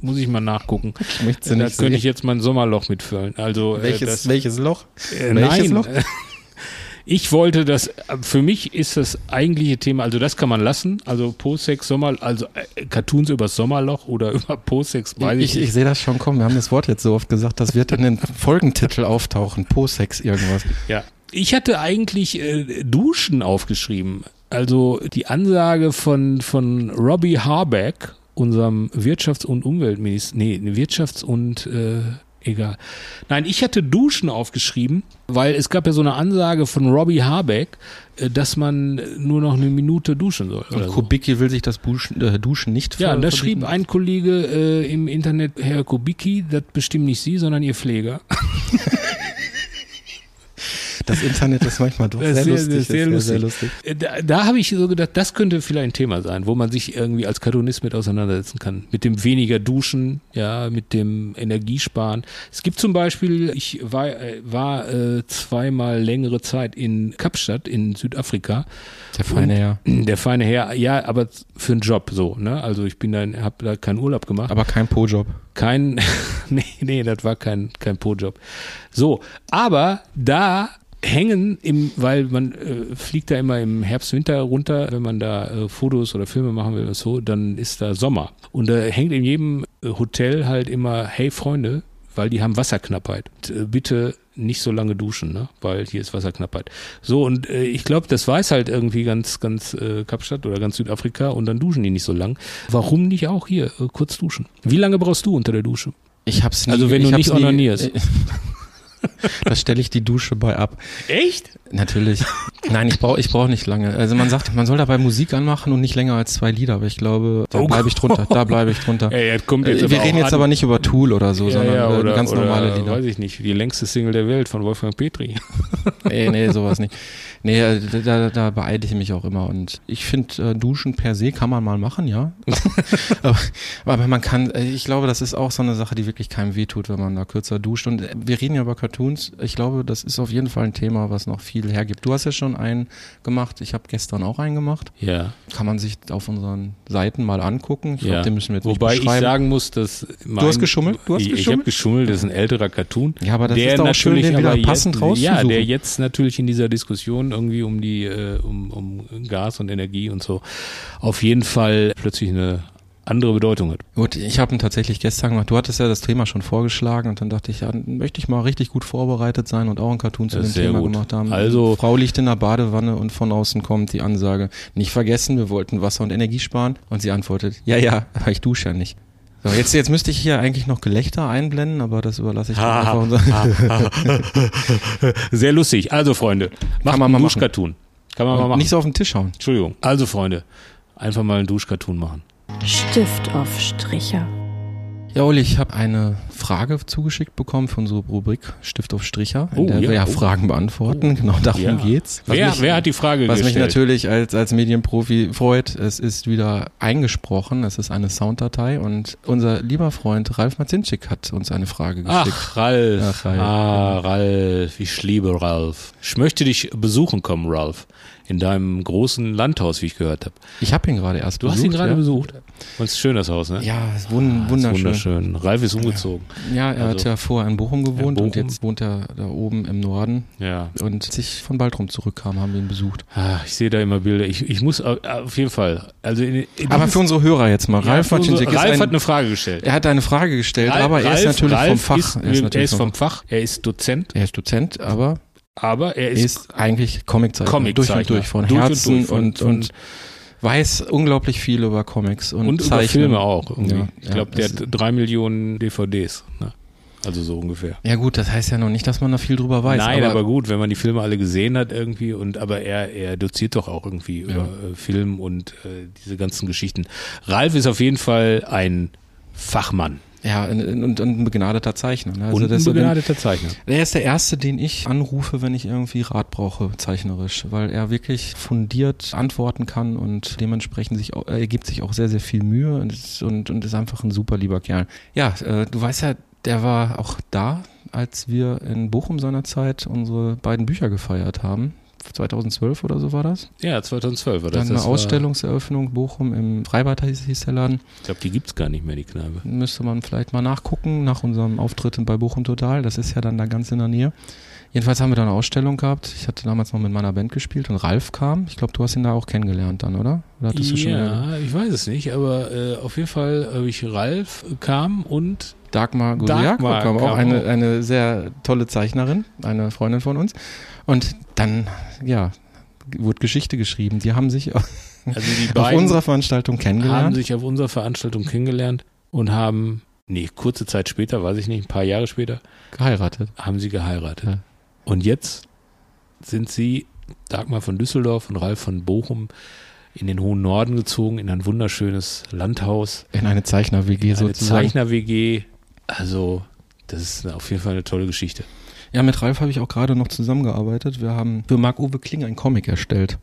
Muss ich mal nachgucken. Möchte da nicht könnte ich jetzt mein Sommerloch mitfüllen. Also äh, Welches, das, welches Loch? äh, welches nein. Loch? Ich wollte das, für mich ist das eigentliche Thema, also das kann man lassen, also Po-Sex, Sommer, also äh, Cartoons über das Sommerloch oder über Po-Sex, weiß ich, Ich, nicht. ich sehe das schon kommen. Wir haben das Wort jetzt so oft gesagt, das wird in den Folgentitel auftauchen. Po-Sex irgendwas. Ja. Ich hatte eigentlich äh, Duschen aufgeschrieben. Also die Ansage von, von Robbie Harbeck, unserem Wirtschafts- und Umweltminister, nee, Wirtschafts- und äh, egal. Nein, ich hatte Duschen aufgeschrieben, weil es gab ja so eine Ansage von Robbie Harbeck, äh, dass man nur noch eine Minute duschen soll. Und so. Kubicki will sich das Duschen, äh, Duschen nicht Ja, da schrieb ein Kollege äh, im Internet, Herr Kubicki, das bestimmt nicht Sie, sondern Ihr Pfleger. Das Internet ist manchmal doch Das sehr, sehr- lustig. sehr ist lustig. lustig. Äh, Da, da habe ich so gedacht, das könnte vielleicht ein Thema sein, wo man sich irgendwie als Cartoonist mit auseinandersetzen kann. Mit dem weniger Duschen, ja, mit dem Energiesparen. Es gibt zum Beispiel, ich war, äh, war äh, zweimal längere Zeit in Kapstadt in Südafrika. Der feine Herr. Der feine Herr, ja, aber für einen Job so, ne? Also ich bin dann, habe da keinen Urlaub gemacht. Aber kein Po-Job. Kein, nee, nee, das war kein, kein Po-Job. So, aber da hängen im, weil man äh, fliegt da immer im Herbst, Winter runter, wenn man da äh, Fotos oder Filme machen will oder so, dann ist da Sommer. Und da hängt in jedem äh, Hotel halt immer, hey Freunde, weil die haben Wasserknappheit. Äh, bitte nicht so lange duschen, ne? weil hier ist Wasserknappheit. So, und äh, ich glaube, das weiß halt irgendwie ganz, ganz äh, Kapstadt oder ganz Südafrika und dann duschen die nicht so lang. Warum nicht auch hier äh, kurz duschen? Wie lange brauchst du unter der Dusche? Ich hab's nie. Also wenn du nicht nie- onanierst. Da stelle ich die Dusche bei ab. Echt? Natürlich. Nein, ich brauche ich brauch nicht lange. Also man sagt, man soll dabei Musik anmachen und nicht länger als zwei Lieder, aber ich glaube, da Oh bleibe ich drunter. Da bleibe ich drunter. Ey, Äh, Wir reden jetzt an. aber nicht über Tool oder so, ja, sondern ja, äh, oder, ganz normale Lieder. Weiß ich nicht, die längste Single der Welt von Wolfgang Petri. Nee, nee, sowas nicht. Nee, äh, da, da beeile ich mich auch immer. Und ich finde, äh, Duschen per se kann man mal machen, ja. aber, aber man kann, äh, ich glaube, das ist auch so eine Sache, die wirklich keinem wehtut, wenn man da kürzer duscht. Und äh, wir reden ja über Cart- Cartoons, ich glaube, das ist auf jeden Fall ein Thema, was noch viel hergibt. Du hast ja schon einen gemacht, ich habe gestern auch einen gemacht. Ja. Kann man sich auf unseren Seiten mal angucken. Ich ja. glaube, den müssen wir jetzt Wobei ich sagen muss, dass mein, Du hast geschummelt? Du hast ich, Ich geschummelt? habe geschummelt, das ist ein älterer Cartoon. Ja, aber das der ist doch schön, den wieder passend jetzt, rauszusuchen. Ja, der jetzt natürlich in dieser Diskussion irgendwie um die äh, um, um Gas und Energie und so auf jeden Fall plötzlich eine andere Bedeutung hat. Gut, ich habe ihn tatsächlich gestern gemacht. Du hattest ja das Thema schon vorgeschlagen und dann dachte ich, ja, möchte ich mal richtig gut vorbereitet sein und auch einen Cartoon zu Das dem Thema gut. gemacht haben. Also- Die Frau liegt in der Badewanne und von außen kommt die Ansage, nicht vergessen, wir wollten Wasser und Energie sparen. Und sie antwortet, ja, ja, aber ich dusche ja nicht. So, jetzt, jetzt müsste ich hier eigentlich noch Gelächter einblenden, aber das überlasse ich dann einfach unser Sehr lustig. Also Freunde, macht man mal einen machen. Duschcartoon. Kann man mal machen. Nicht so auf den Tisch hauen. Entschuldigung. Also Freunde, einfach mal einen Duschcartoon machen. Stift auf Stricher. Ja, Uli, ich habe eine Frage zugeschickt bekommen von unserer Rubrik Stift auf Stricher, in Oh, der ja, wir ja oh. Fragen beantworten. Genau darum Ja. geht's. Was Wer, mich- wer hat die Frage Was mich gestellt? natürlich als, als Medienprofi freut, es ist wieder eingesprochen, es ist eine Sounddatei und unser lieber Freund Ralf Marzinczyk hat uns eine Frage geschickt. Ach, Ralf. Ach, Ralf. Ah, Ralf. Ich liebe Ralf. Ich möchte dich besuchen kommen, Ralf. In deinem großen Landhaus, wie ich gehört habe. Ich habe ihn gerade erst Du besucht. hast ihn gerade ja. besucht. Und es ist schön, das Haus, ne? Ja, ist wun Ah, ist wunderschön. wunderschön. Ralf ist umgezogen. Ja, er hat Also- ja vorher in Bochum gewohnt und Bochum. jetzt wohnt er da oben im Norden. Ja. Und als ich von Baltrum zurückkam, haben wir ihn besucht. Ah, ich sehe da immer Bilder. Ich, ich muss au- auf jeden Fall. Also in, in Aber für unsere Hörer jetzt mal. Ja, Ralf unsere- Ralf ein, hat eine Frage gestellt. er hat eine Frage gestellt, Ralf- aber er ist Ralf- natürlich vom Ralf Fach. Ist, er ist er natürlich ist vom Fach. Er ist Dozent, er ist Dozent, aber aber er ist, ist eigentlich Comiczeichner. Comiczeichner. Durch und durch, von Durch und Herzen durch, und, von- und weiß unglaublich viel über Comics und, und über. Filme auch. Irgendwie. Ja, ich ja, glaube, der das- hat drei Millionen DVDs. Ne? Also so ungefähr. Ja gut, das heißt ja noch nicht, dass man da viel drüber weiß. Nein, aber, aber, gut, wenn man die Filme alle gesehen hat irgendwie und aber er, er doziert doch auch irgendwie über äh, Film und äh, diese ganzen Geschichten. Ralf ist auf jeden Fall ein Fachmann ja, und, ein begnadeter Zeichner. Ne? Also und ein begnadeter Zeichner. Er ist der Erste, den ich anrufe, wenn ich irgendwie Rat brauche, zeichnerisch, weil er wirklich fundiert antworten kann und dementsprechend sich, auch- er gibt sich auch sehr, sehr viel Mühe und ist, und, und ist einfach ein super lieber Kerl. Ja, äh, du weißt ja, der war auch da, als wir in Bochum seinerzeit unsere beiden Bücher gefeiert haben. 2012 oder so war das. Ja, 2012 war das. Dann eine das Ausstellungseröffnung Bochum im Freibad hieß, der Laden. Ich glaube, die gibt's gar nicht mehr, die Kneipe. Müsste man vielleicht mal nachgucken nach unserem Auftritt bei Bochum Total. Das ist ja dann da ganz in der Nähe. Jedenfalls haben wir da eine Ausstellung gehabt. Ich hatte damals noch mit meiner Band gespielt und Ralf kam. Ich glaube, du hast ihn da auch kennengelernt dann, oder? Oder hattest du schon ja, ich weiß es nicht, aber äh, auf jeden Fall habe ich Ralf kam und Dagmar Gusiak Dagmar kam auch eine, eine sehr tolle Zeichnerin, eine Freundin von uns. Und dann, ja, wurde Geschichte geschrieben. Die haben sich auf also die auf unserer Veranstaltung haben kennengelernt. sich auf unserer Veranstaltung kennengelernt und haben, nee, kurze Zeit später, weiß ich nicht, ein paar Jahre später, geheiratet. haben sie geheiratet. Ja. Und jetzt sind sie, Dagmar von Düsseldorf und Ralf von Bochum, in den hohen Norden gezogen, in ein wunderschönes Landhaus, In eine Zeichner-WG eine sozusagen. Zeichner-WG. Also, das ist auf jeden Fall eine tolle Geschichte. Ja, mit Ralf habe ich auch gerade noch zusammengearbeitet. Wir haben für Marc-Uwe Kling einen Comic erstellt.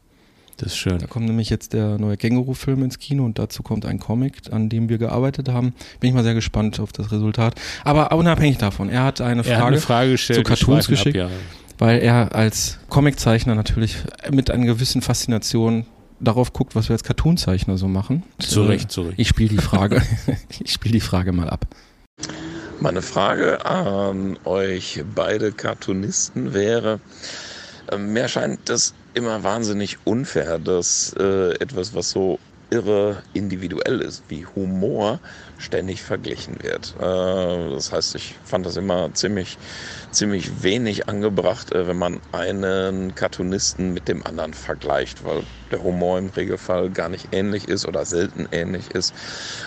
Das ist schön. Da kommt nämlich jetzt der neue Känguru-Film ins Kino und dazu kommt ein Comic, an dem wir gearbeitet haben. Bin ich mal sehr gespannt auf das Resultat. Aber unabhängig davon, er hat eine Er hat Frage, eine Frage gestellt. zu Cartoons geschickt. Ab, ja. weil er als Comiczeichner natürlich mit einer gewissen Faszination darauf guckt, was wir als Cartoonzeichner so machen. Zu Äh, Recht, zu Recht. Ich spiele die Frage, ich spiele die Frage mal ab. Meine Frage an euch beide Cartoonisten wäre, äh, mir scheint das immer wahnsinnig unfair, dass äh, etwas, was so irre individuell ist, wie Humor, ständig verglichen wird. Äh, das heißt, ich fand das immer ziemlich, ziemlich wenig angebracht, äh, wenn man einen Cartoonisten mit dem anderen vergleicht, weil der Humor im Regelfall gar nicht ähnlich ist oder selten ähnlich ist.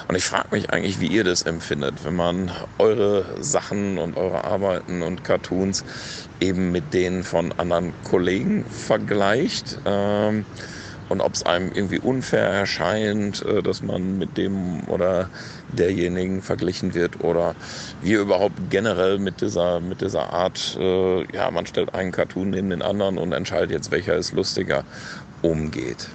Und ich frage mich eigentlich, wie ihr das empfindet, wenn man eure Sachen und eure Arbeiten und Cartoons eben mit denen von anderen Kollegen vergleicht. Ähm, und ob es einem irgendwie unfair erscheint, äh, dass man mit dem oder derjenigen verglichen wird oder wie überhaupt generell mit dieser, mit dieser Art, äh, ja, man stellt einen Cartoon neben den anderen und entscheidet jetzt, welcher ist lustiger, umgeht.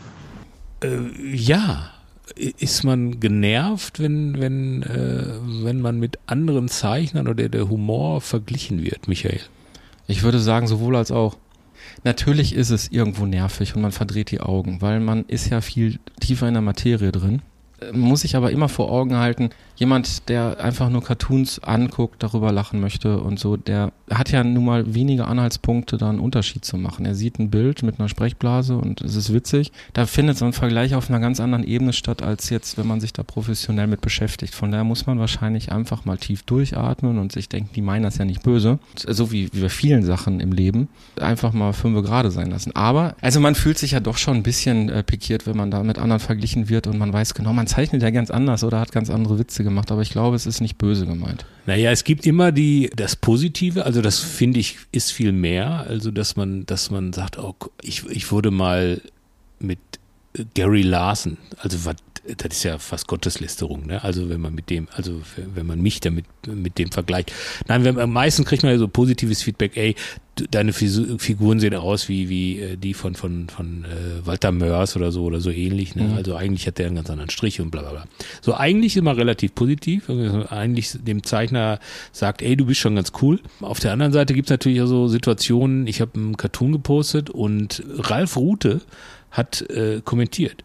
Äh, ja. Ist man genervt, wenn, wenn, äh, wenn man mit anderen Zeichnern oder der Humor verglichen wird, Michael? Ich würde sagen, sowohl als auch. Natürlich ist es irgendwo nervig und man verdreht die Augen, weil man ist ja viel tiefer in der Materie drin. Muss ich aber immer vor Augen halten, jemand, der einfach nur Cartoons anguckt, darüber lachen möchte und so, der hat ja nun mal wenige Anhaltspunkte, da einen Unterschied zu machen. Er sieht ein Bild mit einer Sprechblase und es ist witzig. Da findet so ein Vergleich auf einer ganz anderen Ebene statt, als jetzt, wenn man sich da professionell mit beschäftigt. Von daher muss man wahrscheinlich einfach mal tief durchatmen und sich denken, die meinen das ja nicht böse. So wie, wie bei vielen Sachen im Leben. Einfach mal fünf gerade sein lassen. Aber, also man fühlt sich ja doch schon ein bisschen äh, pikiert, wenn man da mit anderen verglichen wird und man weiß genau, man zeichnet ja ganz anders oder hat ganz andere Witze gemacht. Aber ich glaube, es ist nicht böse gemeint. Naja, es gibt immer die, das Positive, also das finde ich ist viel mehr, also dass man, dass man sagt, oh, ich, ich wurde mal mit Gary Larson, also was, das ist ja fast Gotteslästerung, ne? Also wenn man mit dem, also wenn man mich damit mit dem vergleicht. Nein, wenn, am meisten kriegt man ja so positives Feedback, ey, deine Figuren sehen aus wie, wie äh, die von, von, von äh, Walter Mörs oder so oder so ähnlich, ne? Also eigentlich hat der einen ganz anderen Strich und bla bla bla. So eigentlich immer relativ positiv. Also Eigentlich dem Zeichner sagt, ey, du bist schon ganz cool. Auf der anderen Seite gibt's natürlich auch so Situationen, ich habe einen Cartoon gepostet und Ralf Rute hat äh, kommentiert,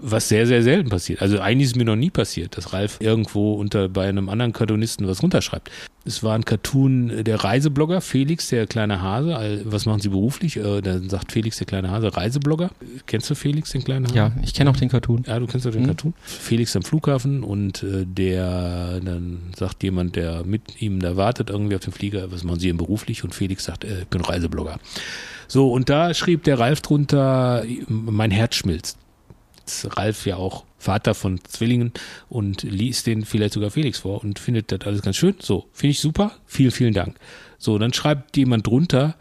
was sehr, sehr selten passiert. Also eigentlich ist mir noch nie passiert, dass Ralf irgendwo unter bei einem anderen Cartoonisten was runterschreibt. Es war ein Cartoon äh, der Reiseblogger, Felix, der kleine Hase. Was machen Sie beruflich? Äh, dann sagt Felix, der kleine Hase, Reiseblogger. Kennst du Felix, den kleinen Hase? Ja, ich kenne auch den Cartoon. Ja, du kennst doch den Mhm. Cartoon. Felix am Flughafen und äh, der, dann sagt jemand, der mit ihm da wartet, irgendwie auf dem Flieger, was machen Sie denn beruflich? Und Felix sagt, äh, ich bin Reiseblogger. So, und da schrieb der Ralf drunter, mein Herz schmilzt. Ist Ralf ja auch Vater von Zwillingen und liest den vielleicht sogar Felix vor und findet das alles ganz schön. So, finde ich super. Vielen, vielen Dank. So, dann schreibt jemand drunter,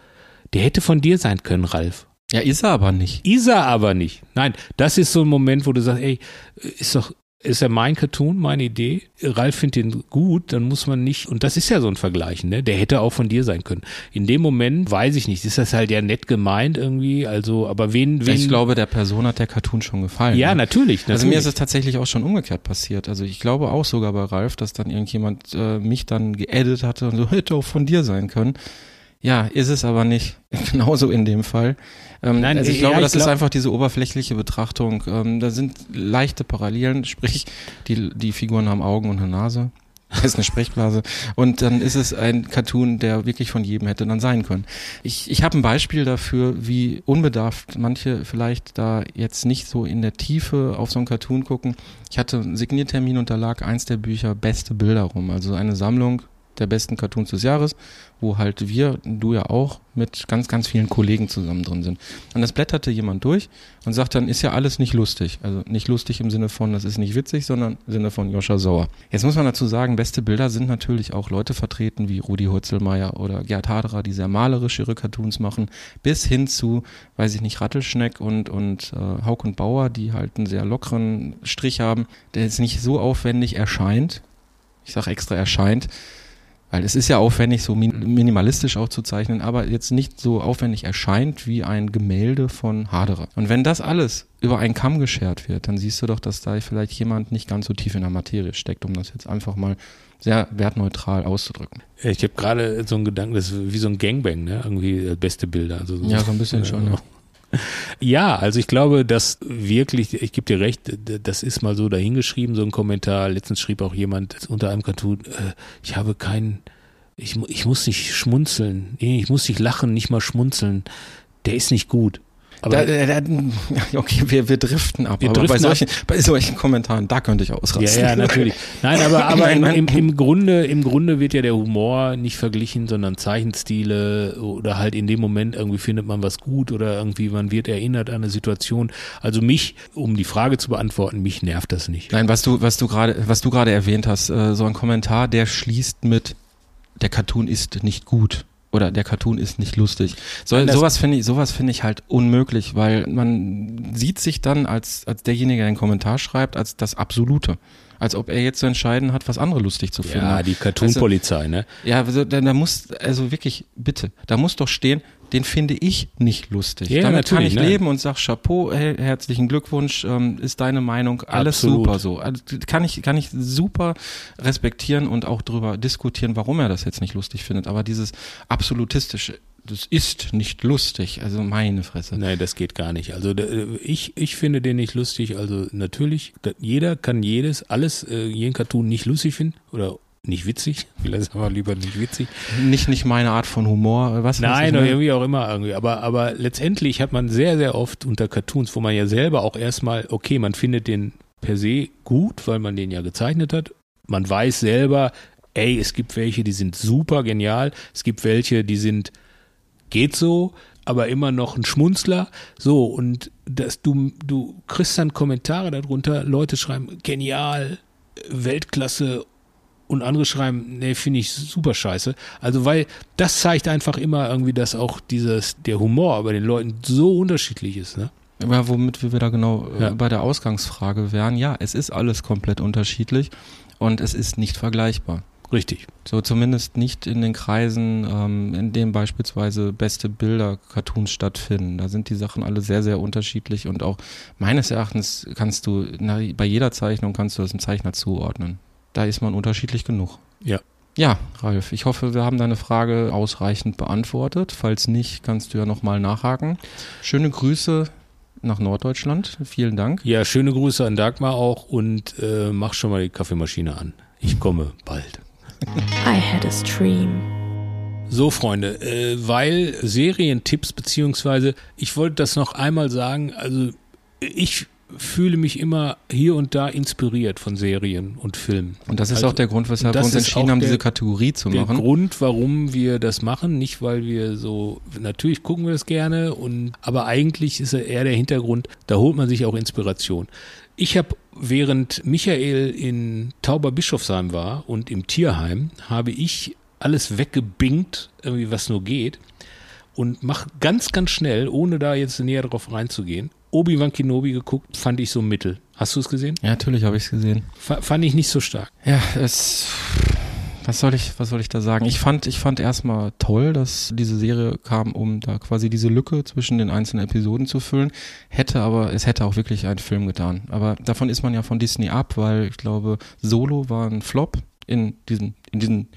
der hätte von dir sein können, Ralf. Ja, ist er aber nicht. Ist er aber nicht. Nein, das ist so ein Moment, wo du sagst, ey, ist doch, ist ja mein Cartoon, meine Idee. Ralf findet den gut, dann muss man nicht, und das ist ja so ein Vergleichen, ne? Der hätte auch von dir sein können. In dem Moment weiß ich nicht, ist das halt ja nett gemeint irgendwie, also, aber wen, wen. Ich glaube, der Person hat der Cartoon schon gefallen. ja, ne? natürlich, natürlich. Also mir ist es tatsächlich auch schon umgekehrt passiert. Also ich glaube auch sogar bei Ralf, dass dann irgendjemand äh, mich dann geedit hatte und so hätte auch von dir sein können. Ja, ist es aber nicht. Genauso in dem Fall. Ähm, Nein, also ich ja, glaube, ich das ist glaub- einfach diese oberflächliche Betrachtung. Ähm, da sind leichte Parallelen, sprich, die, die Figuren haben Augen und eine Nase. Das ist eine Sprechblase. Und dann ist es ein Cartoon, der wirklich von jedem hätte dann sein können. Ich, ich habe ein Beispiel dafür, wie unbedarft manche vielleicht da jetzt nicht so in der Tiefe auf so einen Cartoon gucken. Ich hatte einen Signiertermin und da lag eins der Bücher Beste Bilder rum. Also eine Sammlung der besten Cartoons des Jahres, wo halt wir, du ja auch, mit ganz, ganz vielen Kollegen zusammen drin sind. Und das blätterte jemand durch und sagt dann, ist ja alles nicht lustig. Also nicht lustig im Sinne von, das ist nicht witzig, sondern im Sinne von Joscha Sauer. Jetzt muss man dazu sagen, beste Bilder sind natürlich auch Leute vertreten wie Rudi Hurzelmeier oder Gerd Haderer, die sehr malerisch ihre Cartoons machen, bis hin zu, weiß ich nicht, Rattelschneck und, und äh, Hauk und Bauer, die halt einen sehr lockeren Strich haben, der jetzt nicht so aufwendig erscheint. Ich sage extra erscheint, weil es ist ja aufwendig, so min minimalistisch auch zu zeichnen, aber jetzt nicht so aufwendig erscheint wie ein Gemälde von Haderer. Und wenn das alles über einen Kamm geschert wird, dann siehst du doch, dass da vielleicht jemand nicht ganz so tief in der Materie steckt, um das jetzt einfach mal sehr wertneutral auszudrücken. ich habe gerade so einen Gedanken, das ist wie so ein Gangbang, ne? Irgendwie äh, beste Bilder. Also Ja, so ein bisschen schon, ja. Ja, also ich glaube, dass wirklich, ich gebe dir recht, das ist mal so dahingeschrieben, so ein Kommentar. Letztens schrieb auch jemand unter einem Cartoon, äh, ich habe keinen, ich, ich muss nicht schmunzeln, ich muss nicht lachen, nicht mal schmunzeln. Der ist nicht gut. Aber Da, da, ja, okay, wir, wir driften ab. Wir aber bei driften solchen, bei solchen Kommentaren, da könnte ich ja, ausrasten. ja, natürlich. Nein, aber, aber Nein, im, nein. im, im Grunde, im Grunde wird ja der Humor nicht verglichen, sondern Zeichenstile oder halt in dem Moment irgendwie findet man was gut oder irgendwie man wird erinnert an eine Situation. Also mich, um die Frage zu beantworten, mich nervt das nicht. Nein, was du, was du gerade, was du gerade erwähnt hast, äh, so ein Kommentar, der schließt mit, der Cartoon ist nicht gut oder der Cartoon ist nicht lustig. So, Nein, sowas finde ich, sowas finde ich halt unmöglich, weil man sieht sich dann als, als derjenige, der einen Kommentar schreibt, als das Absolute. Als ob er jetzt zu entscheiden hat, was andere lustig zu finden. Ja, die Cartoon-Polizei, ne? Ja, also, da, da muss, also wirklich, bitte, da muss doch stehen, den finde ich nicht lustig. Ja, Damit kann ich ne? leben und sag Chapeau, hey, herzlichen Glückwunsch, ähm, ist deine Meinung, alles Absolut. super so. Also, kann ich, kann ich super respektieren und auch drüber diskutieren, warum er das jetzt nicht lustig findet. Aber dieses absolutistische, das ist nicht lustig. Also meine Fresse. Nein, das geht gar nicht. Also ich, ich finde den nicht lustig. Also natürlich, jeder kann jedes, alles, äh, jeden Cartoon nicht lustig finden oder nicht witzig. Vielleicht sagen wir lieber nicht witzig. Nicht, nicht meine Art von Humor. Was weiß Nein, oder ne? irgendwie auch immer irgendwie. Aber, aber letztendlich hat man sehr, sehr oft unter Cartoons, wo man ja selber auch erstmal, okay, man findet den per se gut, weil man den ja gezeichnet hat. Man weiß selber, ey, es gibt welche, die sind super genial. Es gibt welche, die sind geht so, aber immer noch ein Schmunzler. So, und das, du, du kriegst dann Kommentare darunter, Leute schreiben, genial, Weltklasse und andere schreiben, nee, finde ich super scheiße. Also, weil das zeigt einfach immer irgendwie, dass auch dieses, der Humor bei den Leuten so unterschiedlich ist, ne? Ja, womit wir wieder genau äh, Ja. bei der Ausgangsfrage wären. Ja, es ist alles komplett unterschiedlich und es ist nicht vergleichbar. Richtig. So zumindest nicht in den Kreisen, ähm, in denen beispielsweise beste Bilder-Cartoons stattfinden. Da sind die Sachen alle sehr, sehr unterschiedlich und auch meines Erachtens kannst du, na, bei jeder Zeichnung kannst du das einem Zeichner zuordnen. Da ist man unterschiedlich genug. Ja. Ja, Ralf, ich hoffe, wir haben deine Frage ausreichend beantwortet. Falls nicht, kannst du ja nochmal nachhaken. Schöne Grüße nach Norddeutschland. Vielen Dank. Ja, schöne Grüße an Dagmar auch und äh, mach schon mal die Kaffeemaschine an. Ich komme bald. I had a stream. So, Freunde, äh, weil Serientipps, beziehungsweise ich wollte das noch einmal sagen, also ich fühle mich immer hier und da inspiriert von Serien und Filmen. Und das ist Also, auch der Grund, weshalb wir uns entschieden haben, der- diese Kategorie zu der machen. Grund, warum wir das machen, nicht weil wir so, natürlich gucken wir das gerne, und, aber eigentlich ist er eher der Hintergrund, da holt man sich auch Inspiration. Ich habe, während Michael in Tauberbischofsheim war und im Tierheim, habe ich alles weggebingt, irgendwie was nur geht und mach ganz, ganz schnell, ohne da jetzt näher drauf reinzugehen, Obi-Wan Kenobi geguckt, fand ich so mittel. Hast du es gesehen? Ja, natürlich habe ich es gesehen. Fa- Fand ich nicht so stark. Ja, es. Was soll ich, was soll ich da sagen? Ich fand, ich fand erstmal toll, dass diese Serie kam, um da quasi diese Lücke zwischen den einzelnen Episoden zu füllen. Hätte aber, es hätte auch wirklich einen Film getan. Aber davon ist man ja von Disney ab, weil ich glaube, Solo war ein Flop in diesen, in diesen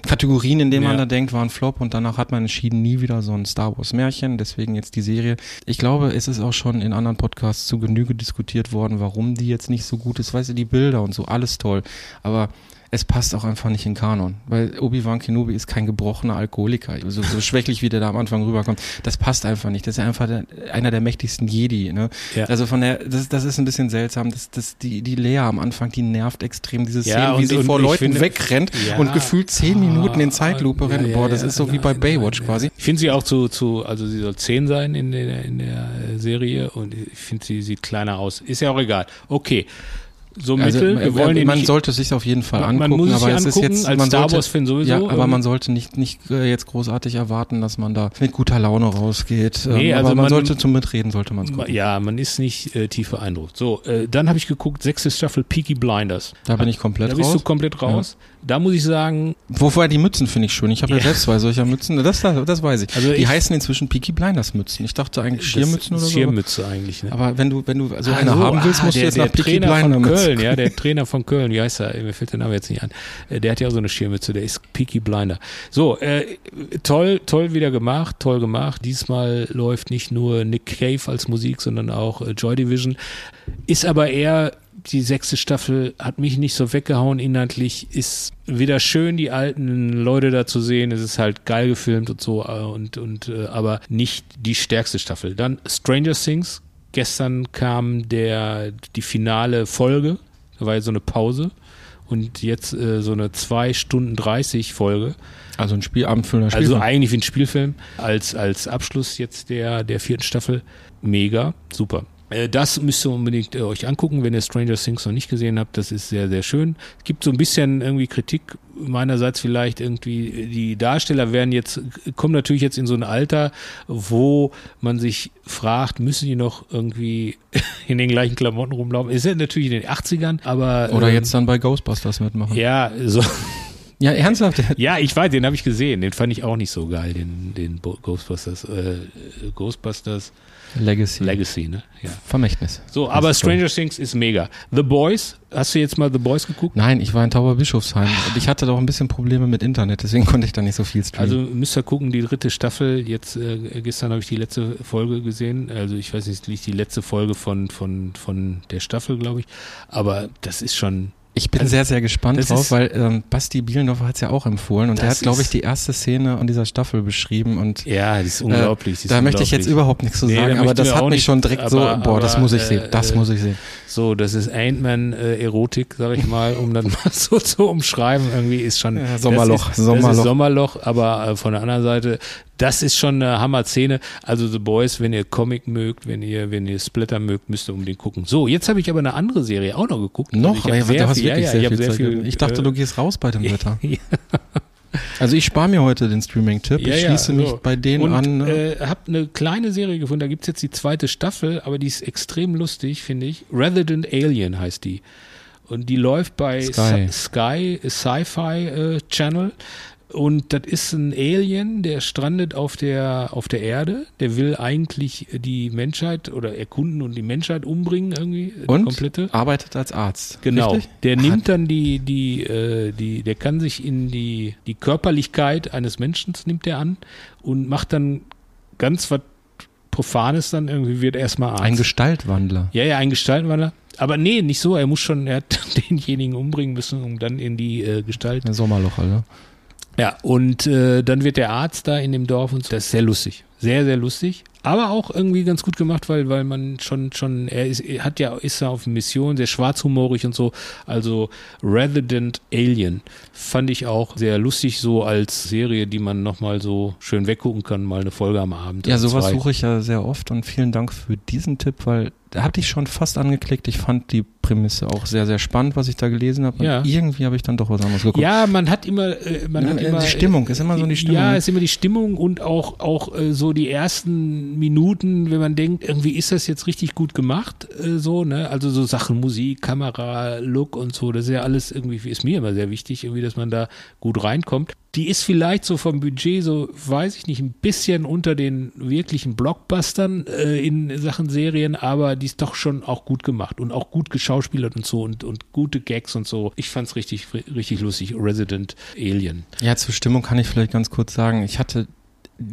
Kategorien, in denen man Ja. da denkt, war ein Flop und danach hat man entschieden, nie wieder so ein Star Wars Märchen, deswegen jetzt die Serie. Ich glaube, es ist auch schon in anderen Podcasts zu Genüge diskutiert worden, warum die jetzt nicht so gut ist. Weißt du, die Bilder und so, alles toll. Aber es passt auch einfach nicht in Kanon, weil Obi-Wan Kenobi ist kein gebrochener Alkoholiker, so, so schwächlich wie der da am Anfang rüberkommt. Das passt einfach nicht. Das ist einfach der, einer der mächtigsten Jedi. Ne? Ja. Also von der, das, das ist ein bisschen seltsam. Das, das, die, die Lea am Anfang, die nervt extrem. Diese Szene, Ja, wie sie und vor Leuten finde- wegrennt Ja. und gefühlt zehn Minuten in Zeitlupe Ah, rennt. ja, Boah, das ja. ist so wie bei Nein, Baywatch nein, quasi. nein. Ich finde sie auch zu, zu, also sie soll 10 sein in der, in der äh, Serie und ich finde sie sieht kleiner aus. Ist ja auch egal. Okay. So Also, Mittel, wir wollen ihn man nicht, sollte sich auf jeden Fall Man- man angucken, muss es aber es ist jetzt als man Star sollte, Wars-Fan sowieso, Ja, aber man sollte nicht nicht äh, jetzt großartig erwarten, dass man da mit guter Laune rausgeht. Nee, Ähm, also aber man, man- sollte zum Mitreden sollte man es gucken. ja, man ist nicht äh, tief beeindruckt. So, äh, dann habe ich geguckt, sechste Staffel Peaky Blinders. Da bin ich komplett Da bist raus. du komplett raus. Da muss ich sagen, Wobei die Mützen finde ich schön. Ich habe ja. Ja. selbst zwei solcher Mützen. Das, das weiß ich. Also die ich- heißen inzwischen Peaky Blinders Mützen. Ich dachte eigentlich Schiermützen das oder so. Schirmmütze eigentlich. Ne? Aber wenn du wenn du so Ah, eine haben willst, ah, musst du der, jetzt der nach Peaky Trainer von Blinders Köln, ja, der Trainer von Köln, wie heißt er? Mir fällt der Name jetzt nicht an. Äh, Der hat ja auch so eine Schirmmütze, der ist Peaky Blinder. So, äh, toll, toll wieder gemacht, toll gemacht. Diesmal läuft nicht nur Nick Cave als Musik, sondern auch äh, Joy Division. Ist aber eher die sechste Staffel hat mich nicht so weggehauen inhaltlich. Ist wieder schön, die alten Leute da zu sehen. Es ist halt geil gefilmt und so, äh, und, und, äh, aber nicht die stärkste Staffel. Dann Stranger Things. Gestern kam der, die finale Folge. Da war ja so eine Pause. Und jetzt äh, so eine zwei Stunden 30 Folge. Also ein Spielabend für eine Also Spielfilm. eigentlich wie ein Spielfilm. Als, als Abschluss jetzt der, der vierten Staffel. Mega, super. Äh, Das müsst ihr unbedingt äh, euch angucken, wenn ihr Stranger Things noch nicht gesehen habt. Das ist sehr, sehr schön. Es gibt so ein bisschen irgendwie Kritik meinerseits vielleicht irgendwie. Die Darsteller werden jetzt, kommen natürlich jetzt in so ein Alter, wo man sich fragt, müssen die noch irgendwie in den gleichen Klamotten rumlaufen? Ist ja natürlich in den 80ern, aber. Oder ähm, jetzt dann bei Ghostbusters mitmachen. Ja, so. Ja, ernsthaft? Ja, ich weiß, den habe ich gesehen. Den fand ich auch nicht so geil, den, den Ghostbusters. Äh, Ghostbusters Legacy. Legacy, ne? Ja. Vermächtnis. So, aber ist toll. Stranger Things ist mega. The Boys, hast du jetzt mal The Boys geguckt? Nein, ich war in Tauberbischofsheim und ich hatte doch ein bisschen Probleme mit Internet, deswegen konnte ich da nicht so viel streamen. Also müsst ihr gucken, die dritte Staffel. Jetzt äh, gestern habe ich die letzte Folge gesehen. Also ich weiß nicht, nicht die letzte Folge von von von der Staffel, glaube ich. Aber das ist schon. Ich bin also, sehr, sehr gespannt drauf, weil ähm, Basti Bielendorfer hat es ja auch empfohlen und der hat, glaube ich, die erste Szene an dieser Staffel beschrieben und Ja, das ist unglaublich. das ist da möchte ich jetzt unglaublich. überhaupt nichts zu Nee, sagen, aber das hat mich nicht, schon direkt so, aber- boah, das aber, muss ich äh, sehen, das äh, muss ich sehen. So, das ist Ant-Man-Erotik, sag ich mal, um dann mal so zu umschreiben. Irgendwie ist schon. Ja, Sommerloch, das ist, Das Sommerloch. ist Sommerloch, aber äh, von der anderen Seite, das ist schon eine Hammer-Szene. Also The Boys, wenn ihr Comic mögt, wenn ihr, wenn ihr Splitter mögt, müsst ihr unbedingt gucken. So, jetzt habe ich aber eine andere Serie auch noch geguckt. Noch? Also ich sehr viel, ja, sehr viel sehr Zeit. viel. ich dachte, äh, du gehst raus bei dem Wetter. Ja. Also ich spare mir heute den Streaming-Tipp. Ja, ich ja, schließe mich so. bei denen und, an. Ne? Äh, hab eine kleine Serie gefunden, da gibt's jetzt die zweite Staffel, aber die ist extrem lustig, finde ich. Resident Alien heißt die. Und die läuft bei Sky Sci-Fi äh, Channel. Und das ist ein Alien, der strandet auf der, auf der Erde. Der will eigentlich die Menschheit oder erkunden und die Menschheit umbringen irgendwie. und komplette. arbeitet als Arzt. Genau. Richtig? Der nimmt dann die, die, äh, die, der kann sich in die, die Körperlichkeit eines Menschen nimmt er an und macht dann ganz was Profanes dann irgendwie, wird erstmal Arzt. ein Gestaltwandler. ja, ja, ein Gestaltenwandler. Aber nee, nicht so. Er muss schon, er hat denjenigen umbringen müssen, um dann in die äh, Gestalt. Ein Sommerloch, Alter. Ja, und äh, dann wird der Arzt da in dem Dorf und so. Das ist sehr lustig. Sehr, sehr lustig. Aber auch irgendwie ganz gut gemacht, weil, weil man schon, schon, er ist, er hat ja, ist ja auf Mission, sehr schwarzhumorig und so. Also Resident Alien fand ich auch sehr lustig, so als Serie, die man nochmal so schön weggucken kann, mal eine Folge am Abend. Ja, sowas suche ich ja sehr oft und vielen Dank für diesen Tipp, weil da hatte ich schon fast angeklickt. Ich fand die Prämisse auch sehr, sehr spannend, was ich da gelesen habe. Und Ja. irgendwie habe ich dann doch was anderes geguckt. Ja, man hat immer, äh, man Ja, hat äh, immer die Stimmung, ist immer so die Stimmung. Ja, ist immer die Stimmung und auch auch äh, so die ersten Minuten, wenn man denkt, irgendwie ist das jetzt richtig gut gemacht, äh, so ne, also so Sachen Musik, Kamera, Look und so, das ist ja alles irgendwie ist mir immer sehr wichtig, irgendwie, dass man da gut reinkommt. Die ist vielleicht so vom Budget so, weiß ich nicht, ein bisschen unter den wirklichen Blockbustern äh, in Sachen Serien, aber die ist doch schon auch gut gemacht und auch gut geschauspielert und so und, und gute Gags und so. Ich fand's richtig, richtig lustig. Resident Alien. Ja, zur Stimmung kann ich vielleicht ganz kurz sagen. Ich hatte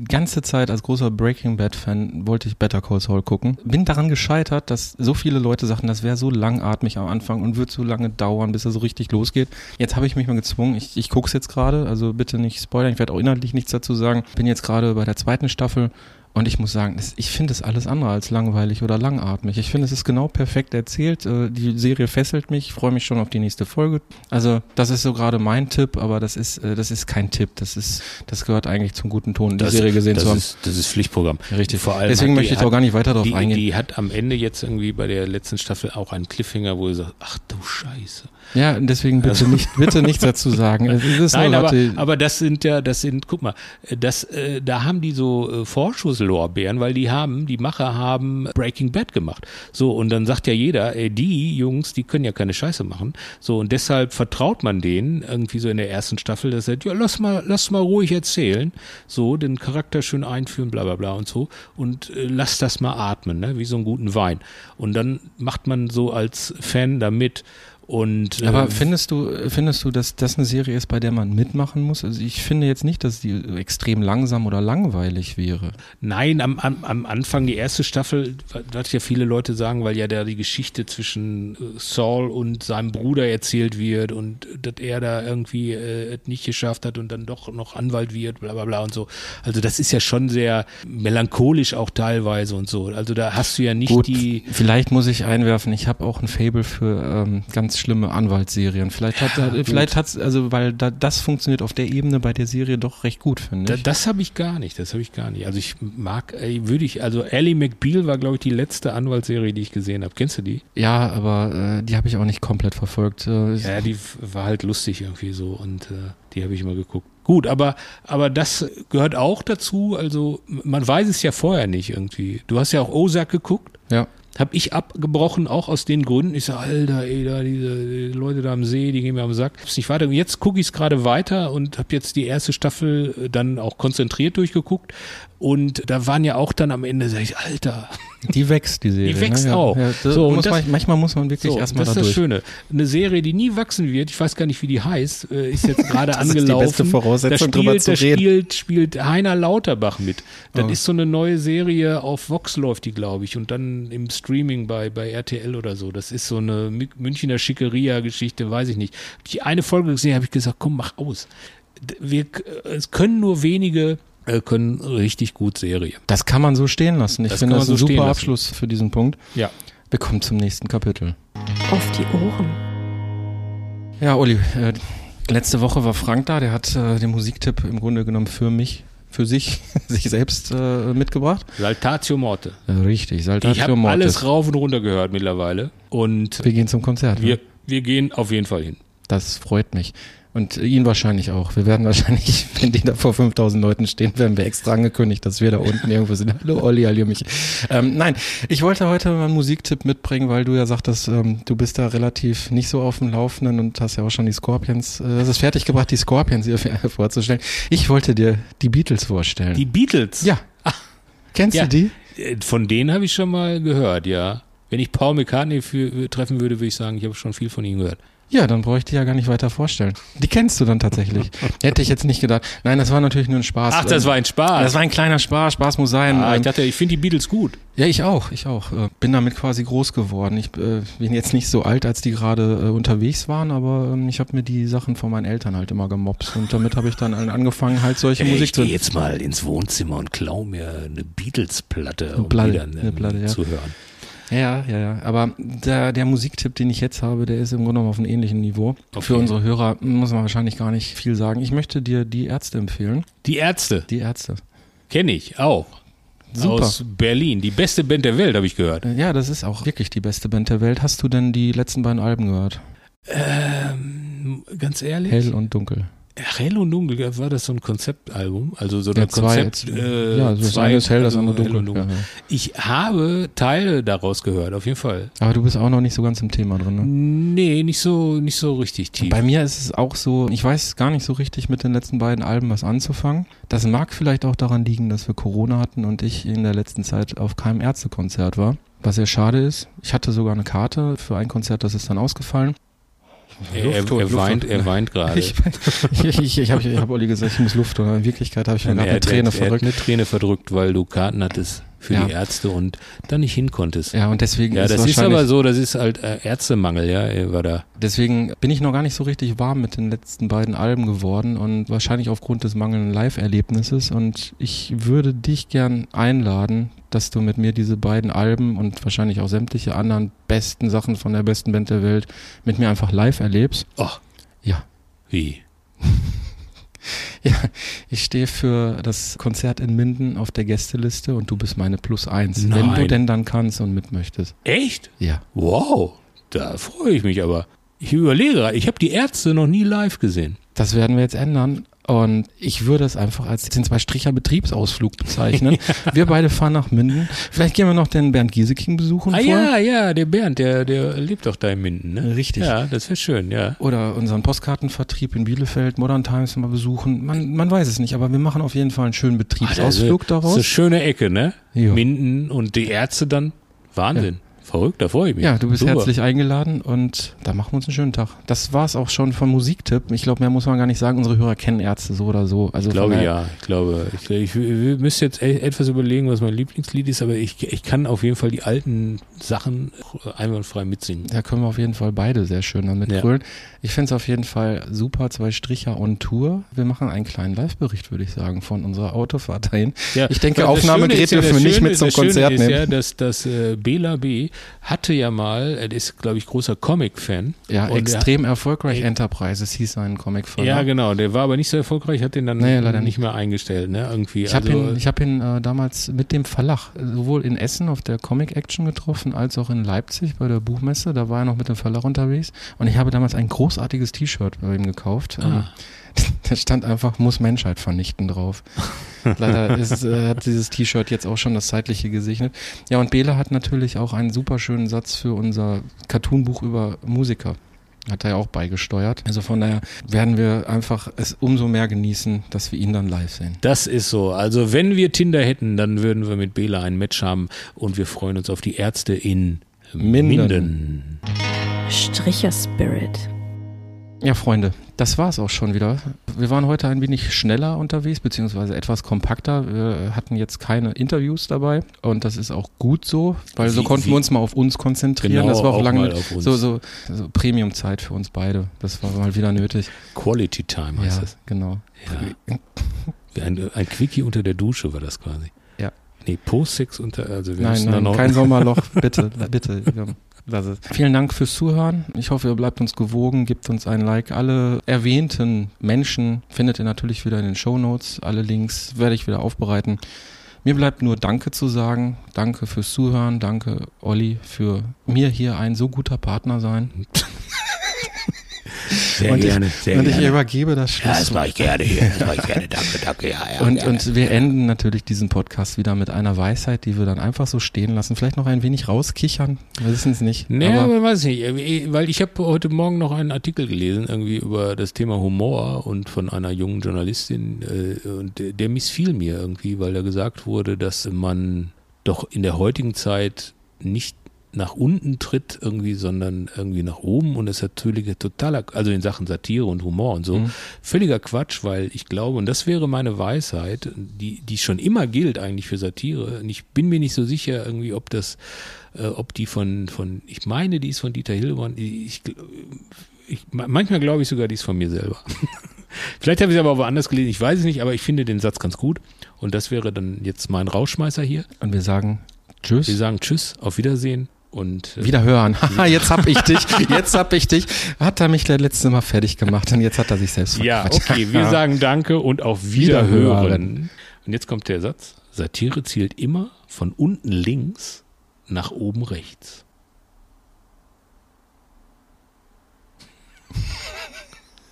ganze Zeit als großer Breaking Bad Fan wollte ich Better Call Saul gucken. Bin daran gescheitert, dass so viele Leute sagten, das wäre so langatmig am Anfang und wird so lange dauern, bis er so richtig losgeht. Jetzt habe ich mich mal gezwungen. Ich, ich gucke es jetzt gerade, also bitte nicht spoilern. Ich werde auch inhaltlich nichts dazu sagen. Bin jetzt gerade bei der zweiten Staffel und ich muss sagen, das, ich finde es alles andere als langweilig oder langatmig. Ich finde, es ist genau perfekt erzählt. Äh, Die Serie fesselt mich. Ich freue mich schon auf die nächste Folge. Also, das ist so gerade mein Tipp, aber das ist, äh, das ist kein Tipp. Das ist, das gehört eigentlich zum guten Ton, die Serie gesehen das zu haben. Ist, das ist Pflichtprogramm. Richtig. Vor allem Deswegen möchte ich auch gar nicht weiter drauf Die, eingehen. die hat am Ende jetzt irgendwie bei der letzten Staffel auch einen Cliffhanger, wo ihr sagt, ach du Scheiße. Ja, und deswegen bitte nicht, bitte nichts dazu sagen. Es ist Also Nein, aber, aber das sind ja, das sind, guck mal, das, äh, da haben die so äh, Vorschusslorbeeren, weil die haben, die Macher haben Breaking Bad gemacht. So, und dann sagt ja jeder, ey, die Jungs, die können ja keine Scheiße machen. So, und deshalb vertraut man denen irgendwie so in der ersten Staffel, dass er sagt, ja, lass mal, lass mal ruhig erzählen. So, den Charakter schön einführen, bla, bla, bla und so. Und äh, lass das mal atmen, ne, wie so einen guten Wein. Und dann macht man so als Fan da mit. Und, aber ähm, findest du, findest du, dass das eine Serie ist, bei der man mitmachen muss? Also ich finde jetzt nicht, dass die extrem langsam oder langweilig wäre. Nein, am, am, am Anfang, die erste Staffel, was ja viele Leute sagen, weil ja da die Geschichte zwischen äh, Saul und seinem Bruder erzählt wird und äh, dass er da irgendwie äh, nicht geschafft hat und dann doch noch Anwalt wird, bla bla bla und so. Also das ist ja schon sehr melancholisch auch teilweise und so. Also da hast du ja nicht Gut, die. vielleicht muss ich einwerfen, ich habe auch ein Fable für ähm, ganz schlimme Anwaltsserien. Vielleicht hat, Ja, vielleicht hat's, also weil da, das funktioniert auf der Ebene bei der Serie doch recht gut, finde Da, ich. das habe ich gar nicht, das habe ich gar nicht. Also ich mag, würde ich, also Ellie McBeal war, glaube ich, die letzte Anwaltsserie, die ich gesehen habe. Kennst du die? ja, aber äh, die habe ich auch nicht komplett verfolgt. Äh, Ja, die war halt lustig irgendwie so und äh, die habe ich immer geguckt. Gut, aber aber das gehört auch dazu. Also man weiß es ja vorher nicht irgendwie. Du hast ja auch Ozark geguckt. ja. Habe ich abgebrochen, auch aus den Gründen. Ich sage, Alter, ey, da, diese die Leute da am See, die gehen mir am Sack. Hab's nicht weiter. Jetzt gucke ich es gerade weiter und habe jetzt die erste Staffel äh, dann auch konzentriert durchgeguckt. Und da waren ja auch dann am Ende, sag ich, Alter, Die wächst, die Serie. Die wächst ne? auch. Ja, So, und muss das- man, manchmal muss man wirklich so, erstmal das da ist das. Schöne. Eine Serie, die nie wachsen wird, ich weiß gar nicht, wie die heißt, äh, ist jetzt gerade Das ist die angelaufen. beste Voraussetzung, da drüber spielt, zu reden. spielt, spielt Heiner Lauterbach mit. Das Oh. ist so eine neue Serie, auf Vox läuft die, glaube ich, und dann im Streaming bei, bei RTL oder so. Das ist so eine Mü- Münchner Schickeria-Geschichte, weiß ich nicht. Hab ich eine Folge gesehen, habe ich gesagt, komm, mach aus. Wir, es können nur wenige, können richtig gut Serie. Das kann man so stehen lassen. Ich Das finde, das so ein super. Abschluss für diesen Punkt. Ja. Wir kommen zum nächsten Kapitel. Auf die Ohren. Ja, Uli, äh, letzte Woche war Frank da, der hat äh, den Musiktipp im Grunde genommen für mich, für sich, sich selbst äh, mitgebracht. Saltatio Morte. Äh, richtig, Saltatio Ich habe Mortis. alles rauf und runter gehört mittlerweile. Und Wir gehen zum Konzert. wir, ne? wir gehen auf jeden Fall hin. Das freut mich. Und ihn wahrscheinlich auch. Wir werden wahrscheinlich, wenn die da vor 5000 Leuten stehen, werden wir extra angekündigt, dass wir da unten irgendwo sind. Hallo Olli, hallo mich. Ähm, nein, ich wollte heute mal einen Musiktipp mitbringen, weil du ja sagtest, ähm, du bist da relativ nicht so auf dem Laufenden und hast ja auch schon die Scorpions, äh, das ist fertiggebracht, die Scorpions hier vorzustellen. Ich wollte dir die Beatles vorstellen. Die Beatles. ja. Kennst Ja. du die? Äh, Von denen habe ich schon mal gehört, ja. Wenn ich Paul McCartney für, treffen würde, würde ich sagen, ich habe schon viel von ihm gehört. Ja, dann brauche ich die ja gar nicht weiter vorstellen. Die kennst du dann tatsächlich. Hätte ich jetzt nicht gedacht. Nein, das war natürlich nur ein Spaß. Ach, das war ein Spaß. Das war ein kleiner Spaß. Spaß muss sein. ah, ich Ähm, dachte, ich finde die Beatles gut. ja, ich auch. Ich auch. Äh, Bin damit quasi groß geworden. Ich äh, bin jetzt nicht so alt, als die gerade äh, unterwegs waren, aber ähm, ich habe mir die Sachen von meinen Eltern halt immer gemobst und damit habe ich dann angefangen, halt solche Ey, Musik ich zu. gehe jetzt mal ins Wohnzimmer und klau mir eine Beatles-Platte, um Platte, die dann eine ähm, Platte, ja. zu hören. Ja, ja, ja. Aber der, der Musiktipp, den ich jetzt habe, der ist im Grunde genommen auf einem ähnlichen Niveau. Okay. Für unsere Hörer muss man wahrscheinlich gar nicht viel sagen. Ich möchte dir die Ärzte empfehlen. Die Ärzte, Die Ärzte. kenne ich auch. Super. Aus Berlin. Die beste Band der Welt, habe ich gehört. Ja, das ist auch wirklich die beste Band der Welt. Hast du denn die letzten beiden Alben gehört? Ähm, ganz ehrlich? Hell und Dunkel. Hell und Dunkel, war das so ein Konzeptalbum? Also so ein Ja, zwei, Konzept. jetzt- äh, ja, das zwei- eine ist hell, das also andere Hell und dunkel. Ja, ja. Ich habe Teile daraus gehört, auf jeden Fall. Aber du bist auch noch nicht so ganz im Thema drin, ne? Nee, nicht so, nicht so richtig tief. Bei mir ist es auch so, ich weiß gar nicht so richtig mit den letzten beiden Alben was anzufangen. Das mag vielleicht auch daran liegen, dass wir Corona hatten und ich in der letzten Zeit auf keinem Ärztekonzert war. Was sehr schade ist. Ich hatte sogar eine Karte für ein Konzert, das ist dann ausgefallen. Er, er, Luft holen, er weint, er weint gerade. Ich, ich, ich, ich habe ich hab Olli gesagt, ich muss Luft holen. In Wirklichkeit habe ich mir er, gerade eine hat- Träne er hat verdrückt. eine Träne verdrückt, weil du Karten hattest für Ja. die Ärzte und dann nicht hin konntest. Ja, und deswegen Ja, ist das ist aber so, das ist halt äh, Ärztemangel, ja, er war da. Deswegen bin ich noch gar nicht so richtig warm mit den letzten beiden Alben geworden und wahrscheinlich aufgrund des mangelnden Live-Erlebnisses. Und ich würde dich gern einladen, dass du mit mir diese beiden Alben und wahrscheinlich auch sämtliche anderen besten Sachen von der besten Band der Welt mit mir einfach live erlebst. Ach, Ja. wie? Ja, ich stehe für das Konzert in Minden auf der Gästeliste und du bist meine Plus eins, wenn du Nein. denn dann kannst und mit möchtest. Echt? Ja. Wow, da freue ich mich aber. Ich überlege, ich habe die Ärzte noch nie live gesehen. Das werden wir jetzt ändern. Und ich würde es einfach als den zwei Stricher Betriebsausflug bezeichnen. Wir beide fahren nach Minden. Vielleicht gehen wir noch den Bernd Gieseking besuchen Ah vorher. ja, ja, der Bernd, der, der lebt doch da in Minden, ne? Richtig. Ja, das wäre schön, ja. Oder unseren Postkartenvertrieb in Bielefeld, Modern Times mal besuchen. Man, man weiß es nicht, aber wir machen auf jeden Fall einen schönen Betriebsausflug Ah, das ist daraus. eine schöne Ecke, ne? Jo. Minden und die Ärzte dann. Wahnsinn. Verrückt, da freue ich mich. Ja, du bist Super. herzlich eingeladen und da machen wir uns einen schönen Tag. Das war's auch schon vom Musiktipp. Ich glaube, mehr muss man gar nicht sagen. Unsere Hörer kennen Ärzte so oder so. Also Ich glaube ja, ich glaube. Ich, ich, ich müsste jetzt e- etwas überlegen, was mein Lieblingslied ist, aber ich, ich kann auf jeden Fall die alten Sachen einwandfrei mitsingen. Da können wir auf jeden Fall beide sehr schön damit Ja. Ich finde es auf jeden Fall super, zwei Stricher on Tour. Wir machen einen kleinen Live-Bericht, würde ich sagen, von unserer Autofahrt dahin. Ja, Ich denke, Aufnahmegerät dürfen wir nicht mit zum Konzert ist nehmen. Ja, dass das äh, Bela B. hatte ja mal, er ist, glaube ich, großer Comic-Fan. Ja, Und extrem erfolgreich. Ey. Enterprises hieß sein Comic-Verlag. Ja, genau. Der war aber nicht so erfolgreich, hat den dann Nee, leider nicht mehr eingestellt, ne? Irgendwie. Ich habe also, ihn, ich hab ihn äh, damals mit dem Verlag äh, sowohl in Essen auf der Comic Action getroffen, als auch in Leipzig bei der Buchmesse. Da war er noch mit dem Verlag unterwegs. Und ich habe damals ein großartiges T-Shirt bei ihm gekauft. Ähm, ah, Da stand einfach, muss Menschheit vernichten drauf. Leider ist, äh, hat dieses T-Shirt jetzt auch schon das Zeitliche gesegnet. Ja, und Bela hat natürlich auch einen super schönen Satz für unser Cartoonbuch über Musiker. Hat er ja auch beigesteuert. Also von daher werden wir einfach es umso mehr genießen, dass wir ihn dann live sehen. Das ist so. Also wenn wir Tinder hätten, dann würden wir mit Bela ein Match haben und wir freuen uns auf die Ärzte in Minden. Minden. Stricher-Spirit. Ja, Freunde, das war's auch schon wieder. Wir waren heute ein wenig schneller unterwegs, beziehungsweise etwas kompakter. Wir hatten jetzt keine Interviews dabei und das ist auch gut so, weil so Wie- konnten wie- wir uns mal auf uns konzentrieren. Genau, das war auch, auch lange mal auf uns. so, so, so Premium-Zeit für uns beide. Das war mal wieder nötig. Quality Time heißt Ja, das. genau. Ja. Ein, ein Quickie unter der Dusche war das quasi. Ja. Nee, Post-Sex unter, also wir Nein, nein, noch. kein Sommerloch, bitte, bitte. Ja, lass es. Vielen Dank fürs Zuhören. Ich hoffe, ihr bleibt uns gewogen, gebt uns ein Like. Alle erwähnten Menschen findet ihr natürlich wieder in den Show Notes. Alle Links werde ich wieder aufbereiten. Mir bleibt nur Danke zu sagen. Danke fürs Zuhören. Danke, Olli, für mir hier ein so guter Partner sein. Sehr und gerne, ich, sehr und ich gerne. übergebe das ja, das Schlusswort. mache ich gerne hier. Das mache ich gerne. Danke, danke. Ja, ja, Und, gerne. und wir enden natürlich diesen Podcast wieder mit einer Weisheit, die wir dann einfach so stehen lassen. Vielleicht noch ein wenig rauskichern. Wir wissen es nicht. Nee, aber aber weiß nicht, weil ich habe heute Morgen noch einen Artikel gelesen, irgendwie über das Thema Humor und von einer jungen Journalistin, äh, und der, der missfiel mir irgendwie, weil da gesagt wurde, dass man doch in der heutigen Zeit nicht nach unten tritt irgendwie, sondern irgendwie nach oben und das ist natürlich totaler, also in Sachen Satire und Humor und so, Mhm. völliger Quatsch, weil ich glaube, und das wäre meine Weisheit, die, die schon immer gilt eigentlich für Satire, und ich bin mir nicht so sicher irgendwie, ob das, äh, ob die von, von, ich meine, die ist von Dieter Hilborn, ich, ich, manchmal glaube ich sogar, die ist von mir selber. Vielleicht habe ich es aber woanders gelesen, ich weiß es nicht, aber ich finde den Satz ganz gut und das wäre dann jetzt mein Rauschmeißer hier. Und wir sagen Tschüss. Wir sagen Tschüss, auf Wiedersehen und äh, Wieder hören. Haha, jetzt hab ich dich. Jetzt hab ich dich. Hat er mich das letzte Mal fertig gemacht und jetzt hat er sich selbst Ja, verquatscht. okay, wir sagen Danke und auf Wiederhören. Wiederhören. Und jetzt kommt der Satz. Satire zielt immer von unten links nach oben rechts.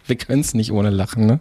Wir können es nicht ohne lachen, ne?